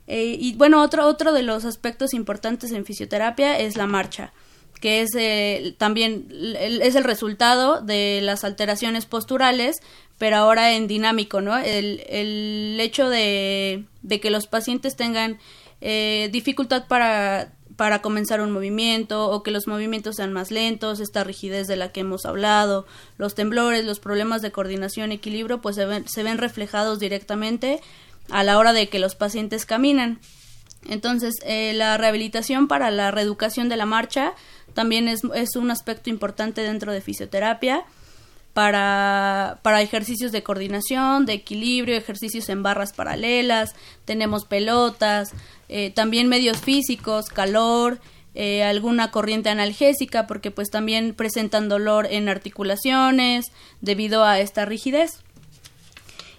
y bueno, otro, otro de los aspectos importantes en fisioterapia es la marcha que es también es el resultado de las alteraciones posturales, pero ahora en dinámico, ¿no? El, el hecho de, de que los pacientes tengan dificultad para para comenzar un movimiento o que los movimientos sean más lentos, esta rigidez de la que hemos hablado, los temblores, los problemas de coordinación, equilibrio, pues se ven, se ven reflejados directamente a la hora de que los pacientes caminan. Entonces, eh, la rehabilitación para la reeducación de la marcha también es, es un aspecto importante dentro de fisioterapia para, para ejercicios de coordinación, de equilibrio, ejercicios en barras paralelas, tenemos pelotas, eh, también medios físicos, calor, eh, alguna corriente analgésica, porque pues también presentan dolor en articulaciones debido a esta rigidez.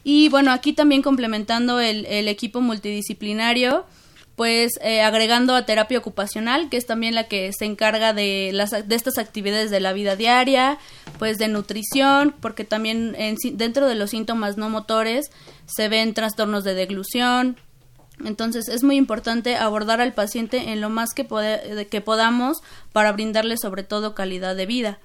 Y bueno, aquí también complementando el, el equipo multidisciplinario, pues eh, agregando a terapia ocupacional, que es también la que se encarga de, las, de estas actividades de la vida diaria, pues de nutrición, porque también en, dentro de los síntomas no motores se ven trastornos de deglución. Entonces es muy importante abordar al paciente en lo más que, que podamos para brindarle sobre todo calidad de vida.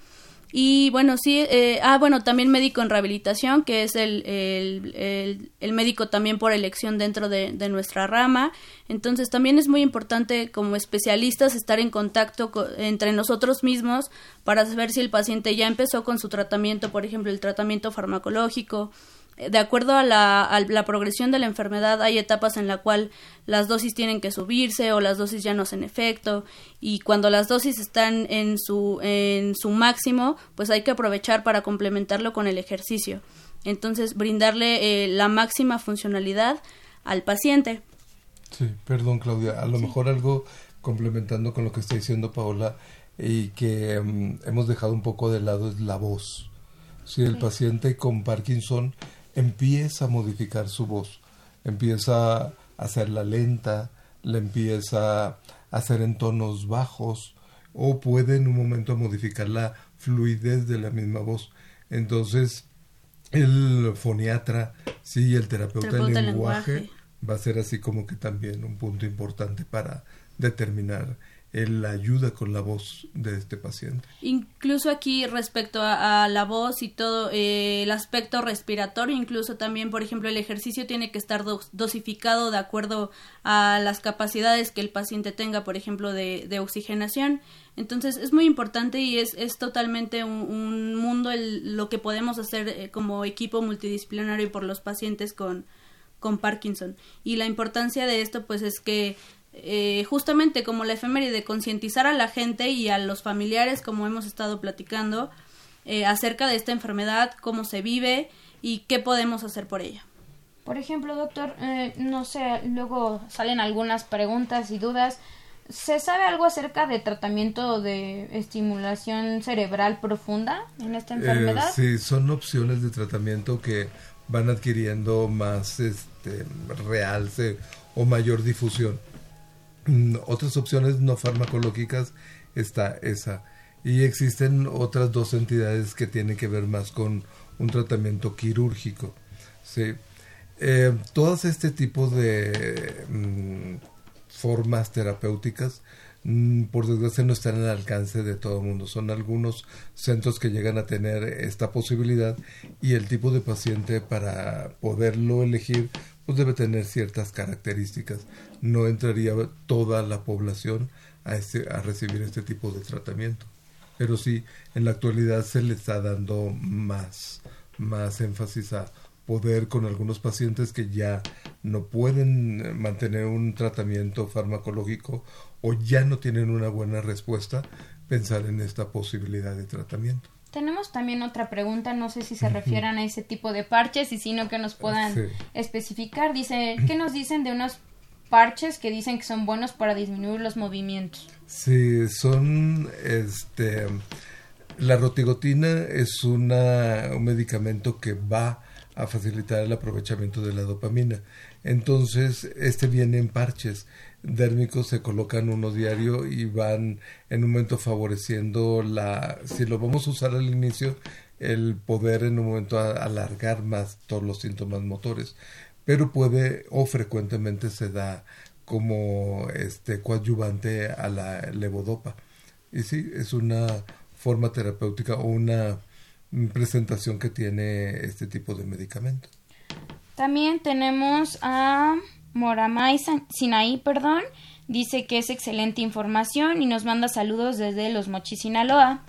Y bueno, sí, eh, ah, bueno, también médico en rehabilitación, que es el, el, el, médico también por elección dentro de, de, nuestra rama. Entonces también es muy importante como especialistas estar en contacto entre nosotros mismos para saber si el paciente ya empezó con su tratamiento, por ejemplo, el tratamiento farmacológico, de acuerdo a la, la, progresión de la enfermedad, hay etapas en la cual las dosis tienen que subirse o las dosis ya no hacen efecto y cuando las dosis están en su, en su máximo, pues hay que aprovechar para complementarlo con el ejercicio. Entonces, brindarle eh, la máxima funcionalidad al paciente.
Sí, perdón Claudia, a lo mejor algo complementando con lo que está diciendo Paola y que mm, hemos dejado un poco de lado es la voz. Si el paciente con Parkinson empieza a modificar su voz, empieza a hacerla lenta, la empieza a hacer en tonos bajos o puede en un momento modificar la fluidez de la misma voz. Entonces, el foniatra, sí, el terapeuta, del lenguaje, va a ser así como que también un punto importante para determinar la ayuda con la voz de este paciente.
Incluso aquí respecto a, la voz y todo eh, el aspecto respiratorio, incluso también, por ejemplo, el ejercicio tiene que estar dosificado de acuerdo a las capacidades que el paciente tenga, por ejemplo, de, oxigenación. Entonces es muy importante y es, es totalmente un, mundo lo que podemos hacer eh, como equipo multidisciplinario por los pacientes con, con Parkinson. Y la importancia de esto pues es que eh, justamente como la efeméride, concientizar a la gente y a los familiares, como hemos estado platicando, eh, acerca de esta enfermedad, cómo se vive y qué podemos hacer por ella.
Por ejemplo, doctor, eh, no sé, luego salen algunas preguntas y dudas. ¿Se sabe algo acerca de tratamiento de estimulación cerebral profunda en esta enfermedad?
sí, son opciones de tratamiento que van adquiriendo más este, realce o mayor difusión. Mm, otras opciones no farmacológicas está esa. Y existen otras dos entidades que tienen que ver más con un tratamiento quirúrgico. ¿sí? Eh, todos este tipo de mm, formas terapéuticas, mm, por desgracia, no están al alcance de todo el mundo. Son algunos centros que llegan a tener esta posibilidad y el tipo de paciente para poderlo elegir pues debe tener ciertas características. No entraría toda la población a, este, a recibir este tipo de tratamiento. Pero sí, en la actualidad se le está dando más, más énfasis a poder con algunos pacientes que ya no pueden mantener un tratamiento farmacológico o ya no tienen una buena respuesta, pensar en esta posibilidad de tratamiento.
Tenemos también otra pregunta, no sé si se refieran a ese tipo de parches y si no que nos puedan especificar. Dice, ¿qué nos dicen de unos parches que dicen que son buenos para disminuir los movimientos?
Sí, son este la rotigotina es un medicamento que va a facilitar el aprovechamiento de la dopamina. Entonces, este viene en parches dérmicos, se colocan uno diario y van en un momento favoreciendo la, si lo vamos a usar al inicio, el poder en un momento alargar más todos los síntomas motores, pero puede o frecuentemente se da como este coadyuvante a la levodopa. Y sí, es una forma terapéutica o una presentación que tiene este tipo de medicamento.
También tenemos a Moramay Sinaí, perdón, dice que es excelente información y nos manda saludos desde Los Mochis, Sinaloa.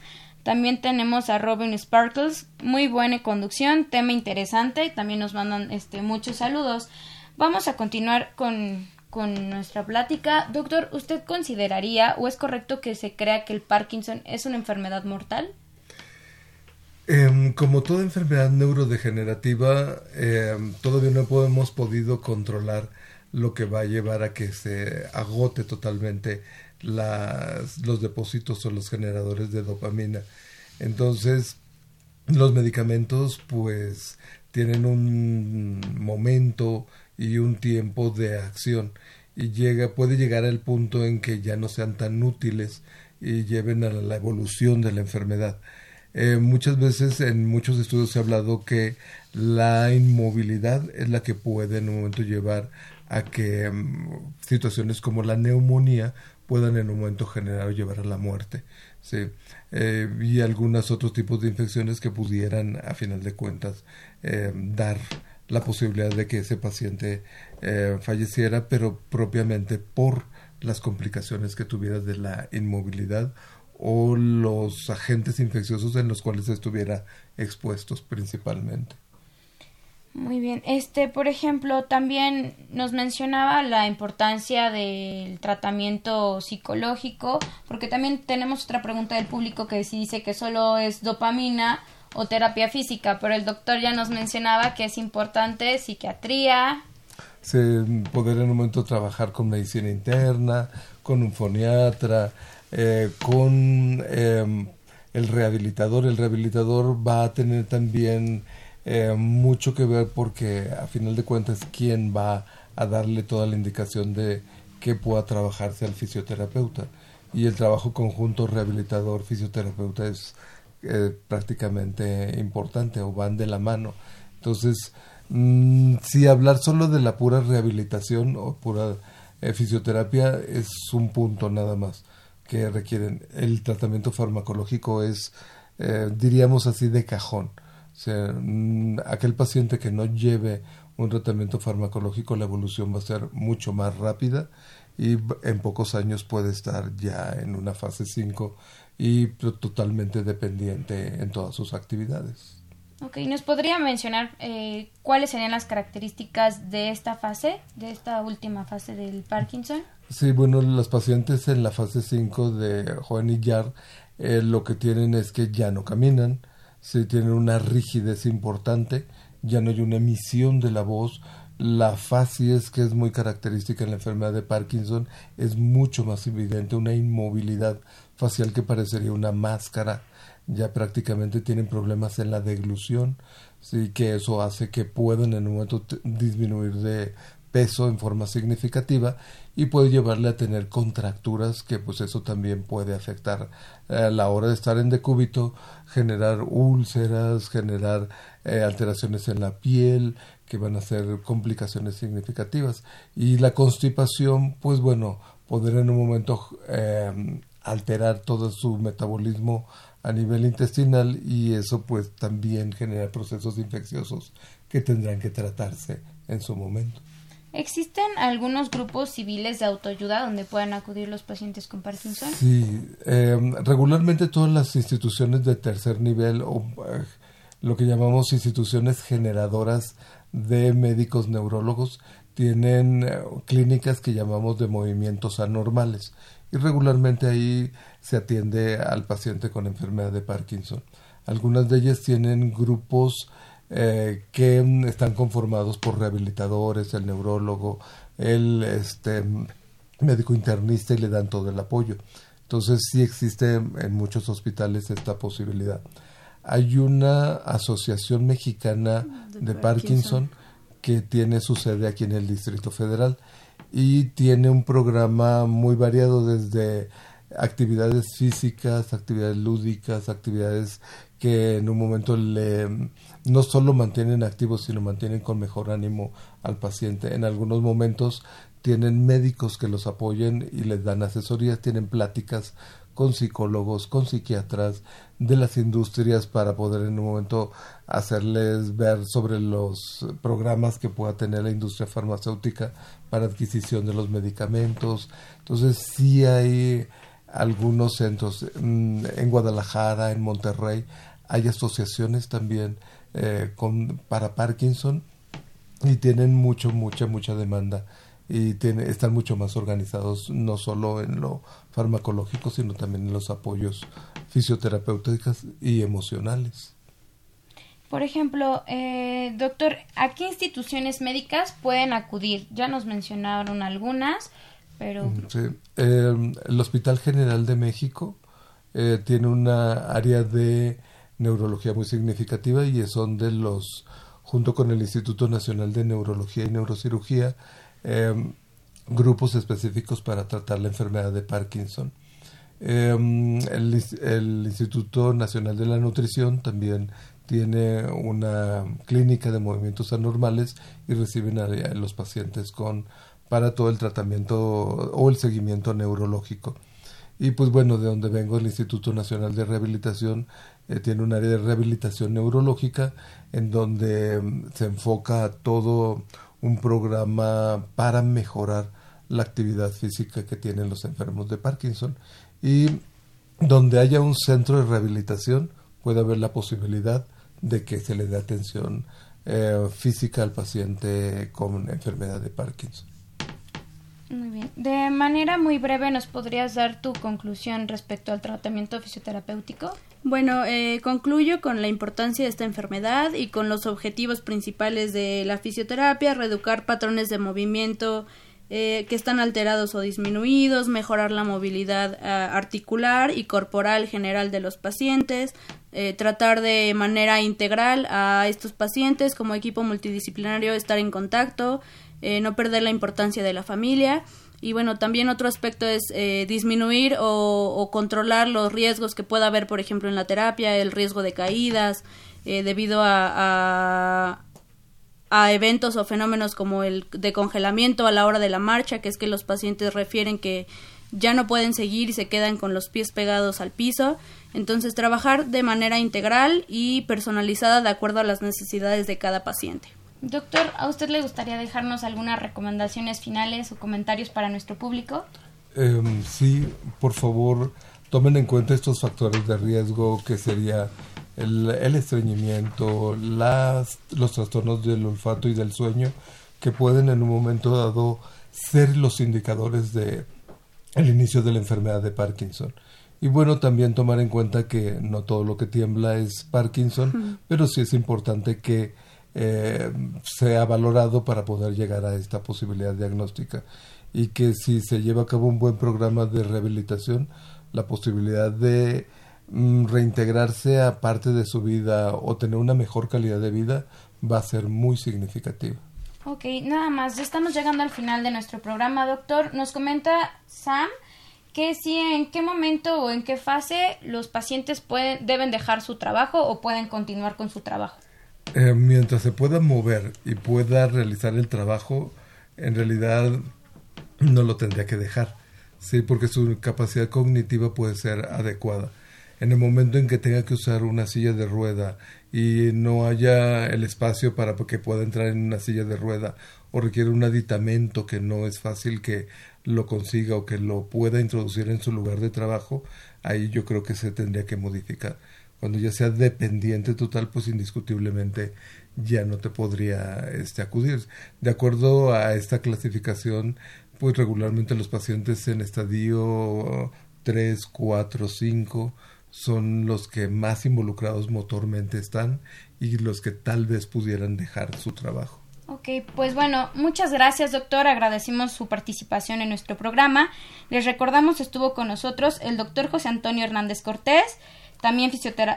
También tenemos a Robin Sparkles, muy buena conducción, tema interesante, también nos mandan este, muchos saludos. Vamos a continuar con, con nuestra plática. Doctor, ¿usted consideraría o es correcto que se crea que el Parkinson es una enfermedad mortal?
Em, como toda enfermedad neurodegenerativa, em, todavía no hemos podido controlar lo que va a llevar a que se agote totalmente las, los depósitos o los generadores de dopamina. Entonces, los medicamentos pues tienen un momento y un tiempo de acción y llega puede llegar al punto en que ya no sean tan útiles y lleven a la evolución de la enfermedad. Eh, muchas veces en muchos estudios se ha hablado que la inmovilidad es la que puede en un momento llevar a que mm, situaciones como la neumonía puedan en un momento generar o llevar a la muerte. ¿sí? Eh, y algunos otros tipos de infecciones que pudieran, a final de cuentas, eh, dar la posibilidad de que ese paciente falleciera, pero propiamente por las complicaciones que tuviera de la inmovilidad o los agentes infecciosos en los cuales estuviera expuestos principalmente.
Muy bien. Este, por ejemplo, también nos mencionaba la importancia del tratamiento psicológico, porque también tenemos otra pregunta del público que si dice que solo es dopamina o terapia física, pero el doctor ya nos mencionaba que es importante psiquiatría.
Poder en un momento trabajar con medicina interna, con un foniatra, eh, con em, el rehabilitador. El rehabilitador va a tener también eh, mucho que ver porque a final de cuentas quién va a darle toda la indicación de que pueda trabajarse al fisioterapeuta. Y el trabajo conjunto rehabilitador-fisioterapeuta es eh, prácticamente importante o van de la mano. Entonces, mm, si hablar solo de la pura rehabilitación o pura fisioterapia es un punto nada más que requieren. El tratamiento farmacológico es, eh, diríamos así, de cajón. O sea, aquel paciente que no lleve un tratamiento farmacológico, la evolución va a ser mucho más rápida y en pocos años puede estar ya en una fase 5 y totalmente dependiente en todas sus actividades.
Ok, ¿nos podría mencionar eh, cuáles serían las características de esta fase, de esta última fase del Parkinson?
Sí, bueno, los pacientes en la fase 5 de Juan y Yar eh, lo que tienen es que ya no caminan, se tienen una rigidez importante, ya no hay una emisión de la voz, la facies que es muy característica en la enfermedad de Parkinson es mucho más evidente, una inmovilidad facial que parecería una máscara, ya prácticamente tienen problemas en la deglución, sí que eso hace que puedan en un momento disminuir de peso en forma significativa y puede llevarle a tener contracturas que pues eso también puede afectar eh, a la hora de estar en decúbito, generar úlceras, generar eh, alteraciones en la piel que van a ser complicaciones significativas y la constipación pues bueno poder en un momento eh, alterar todo su metabolismo a nivel intestinal y eso pues también genera procesos infecciosos que tendrán que tratarse en su momento.
¿Existen algunos grupos civiles de autoayuda donde puedan acudir los pacientes con Parkinson?
Sí, em, regularmente todas las instituciones de tercer nivel o eh, lo que llamamos instituciones generadoras de médicos neurólogos tienen eh, clínicas que llamamos de movimientos anormales y regularmente ahí se atiende al paciente con enfermedad de Parkinson. Algunas de ellas tienen grupos eh, que están conformados por rehabilitadores, el neurólogo, el este, médico internista y le dan todo el apoyo. Entonces sí existe en muchos hospitales esta posibilidad. hay una asociación mexicana de, Parkinson. que tiene su sede aquí en el Distrito Federal y tiene un programa muy variado desde actividades físicas, actividades lúdicas, actividades que en un momento le no solo mantienen activos, sino mantienen con mejor ánimo al paciente. En algunos momentos tienen médicos que los apoyen y les dan asesorías, tienen pláticas con psicólogos, con psiquiatras de las industrias para poder en un momento hacerles ver sobre los programas que pueda tener la industria farmacéutica para adquisición de los medicamentos. Entonces sí hay algunos centros mm, en Guadalajara, en Monterrey, hay asociaciones también eh, con, para Parkinson y tienen mucho, mucha, mucha demanda y tiene, están mucho más organizados no solo en lo farmacológico sino también en los apoyos fisioterapéuticos y emocionales.
Por ejemplo, eh, doctor, ¿a qué instituciones médicas pueden acudir? Ya nos mencionaron algunas, pero...
Mm, sí. Em, el Hospital General de México eh, tiene una área de neurología muy significativa y son de los, junto con el Instituto Nacional de Neurología y Neurocirugía, Em, grupos específicos para tratar la enfermedad de Parkinson. Em, el, Instituto Nacional de la Nutrición también tiene una clínica de movimientos anormales y reciben a, los pacientes con para todo el tratamiento o el seguimiento neurológico. Y pues bueno, de donde vengo, el Instituto Nacional de Rehabilitación eh, tiene un área de rehabilitación neurológica en donde em, se enfoca todo un programa para mejorar la actividad física que tienen los enfermos de Parkinson y donde haya un centro de rehabilitación puede haber la posibilidad de que se le dé atención eh, física al paciente con enfermedad de Parkinson.
Muy bien. De manera muy breve, ¿nos podrías dar tu conclusión respecto al tratamiento fisioterapéutico?
Bueno, eh, concluyo con la importancia de esta enfermedad y con los objetivos principales de la fisioterapia, reeducar patrones de movimiento eh, que están alterados o disminuidos, mejorar la movilidad eh, articular y corporal general de los pacientes, tratar de manera integral a estos pacientes como equipo multidisciplinario, estar en contacto, no perder la importancia de la familia y bueno, también otro aspecto es eh, disminuir o, controlar los riesgos que pueda haber, por ejemplo, en la terapia, el riesgo de caídas eh, debido a, a, eventos o fenómenos como el de congelamiento a la hora de la marcha, que es que los pacientes refieren que ya no pueden seguir y se quedan con los pies pegados al piso. Entonces, trabajar de manera integral y personalizada de acuerdo a las necesidades de cada paciente.
Doctor, ¿a usted le gustaría dejarnos algunas recomendaciones finales o comentarios para nuestro público?
Em, sí, por favor, tomen en cuenta estos factores de riesgo que sería el, estreñimiento, las, los trastornos del olfato y del sueño, que pueden en un momento dado ser los indicadores de el inicio de la enfermedad de Parkinson. Y bueno, también tomar en cuenta que no todo lo que tiembla es Parkinson, pero sí es importante que eh, sea valorado para poder llegar a esta posibilidad diagnóstica y que si se lleva a cabo un buen programa de rehabilitación, la posibilidad de mm, reintegrarse a parte de su vida o tener una mejor calidad de vida va a ser muy significativa.
Ok, nada más, ya estamos llegando al final de nuestro programa, doctor. Nos comenta Sam que si en qué momento o en qué fase los pacientes pueden, deben dejar su trabajo o pueden continuar con su trabajo.
Eh, mientras se pueda mover y pueda realizar el trabajo, en realidad no lo tendría que dejar, sí, porque su capacidad cognitiva puede ser adecuada. En el momento en que tenga que usar una silla de rueda y no haya el espacio para que pueda entrar en una silla de rueda o requiere un aditamento que no es fácil que lo consiga o que lo pueda introducir en su lugar de trabajo, ahí yo creo que se tendría que modificar cuando ya sea dependiente total, pues indiscutiblemente ya no te podría este, acudir. De acuerdo a esta clasificación, pues regularmente los pacientes en estadio 3, 4, 5 son los que más involucrados motormente están y los que tal vez pudieran dejar su trabajo.
Ok, pues bueno, muchas gracias doctor, agradecimos su participación en nuestro programa. Les recordamos estuvo con nosotros el doctor José Antonio Hernández Cortés, también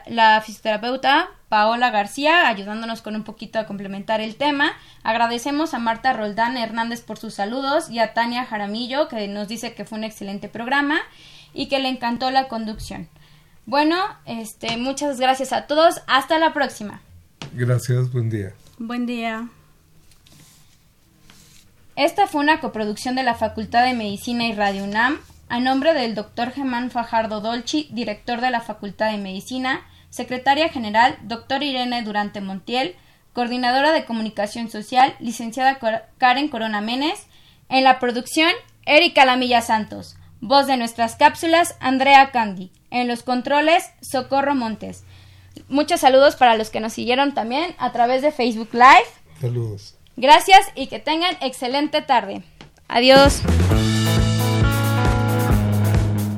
la fisioterapeuta Paola García, ayudándonos con un poquito a complementar el tema. Agradecemos a Marta Roldán Hernández por sus saludos y a Tania Jaramillo, que nos dice que fue un excelente programa y que le encantó la conducción. Bueno, este, muchas gracias a todos. Hasta la próxima.
Gracias, buen día.
Buen día.
Esta fue una coproducción de la Facultad de Medicina y Radio UNAM a nombre del doctor Germán Fajardo Dolci, director de la Facultad de Medicina, secretaria general, doctor Irene Durante Montiel, coordinadora de comunicación social, licenciada Karen Corona Menes, en la producción, Erika Lamilla Santos, voz de nuestras cápsulas, Andrea Candy, en los controles, Socorro Montes. Muchos saludos para los que nos siguieron también a través de Facebook Live.
Saludos.
Gracias y que tengan excelente tarde. Adiós.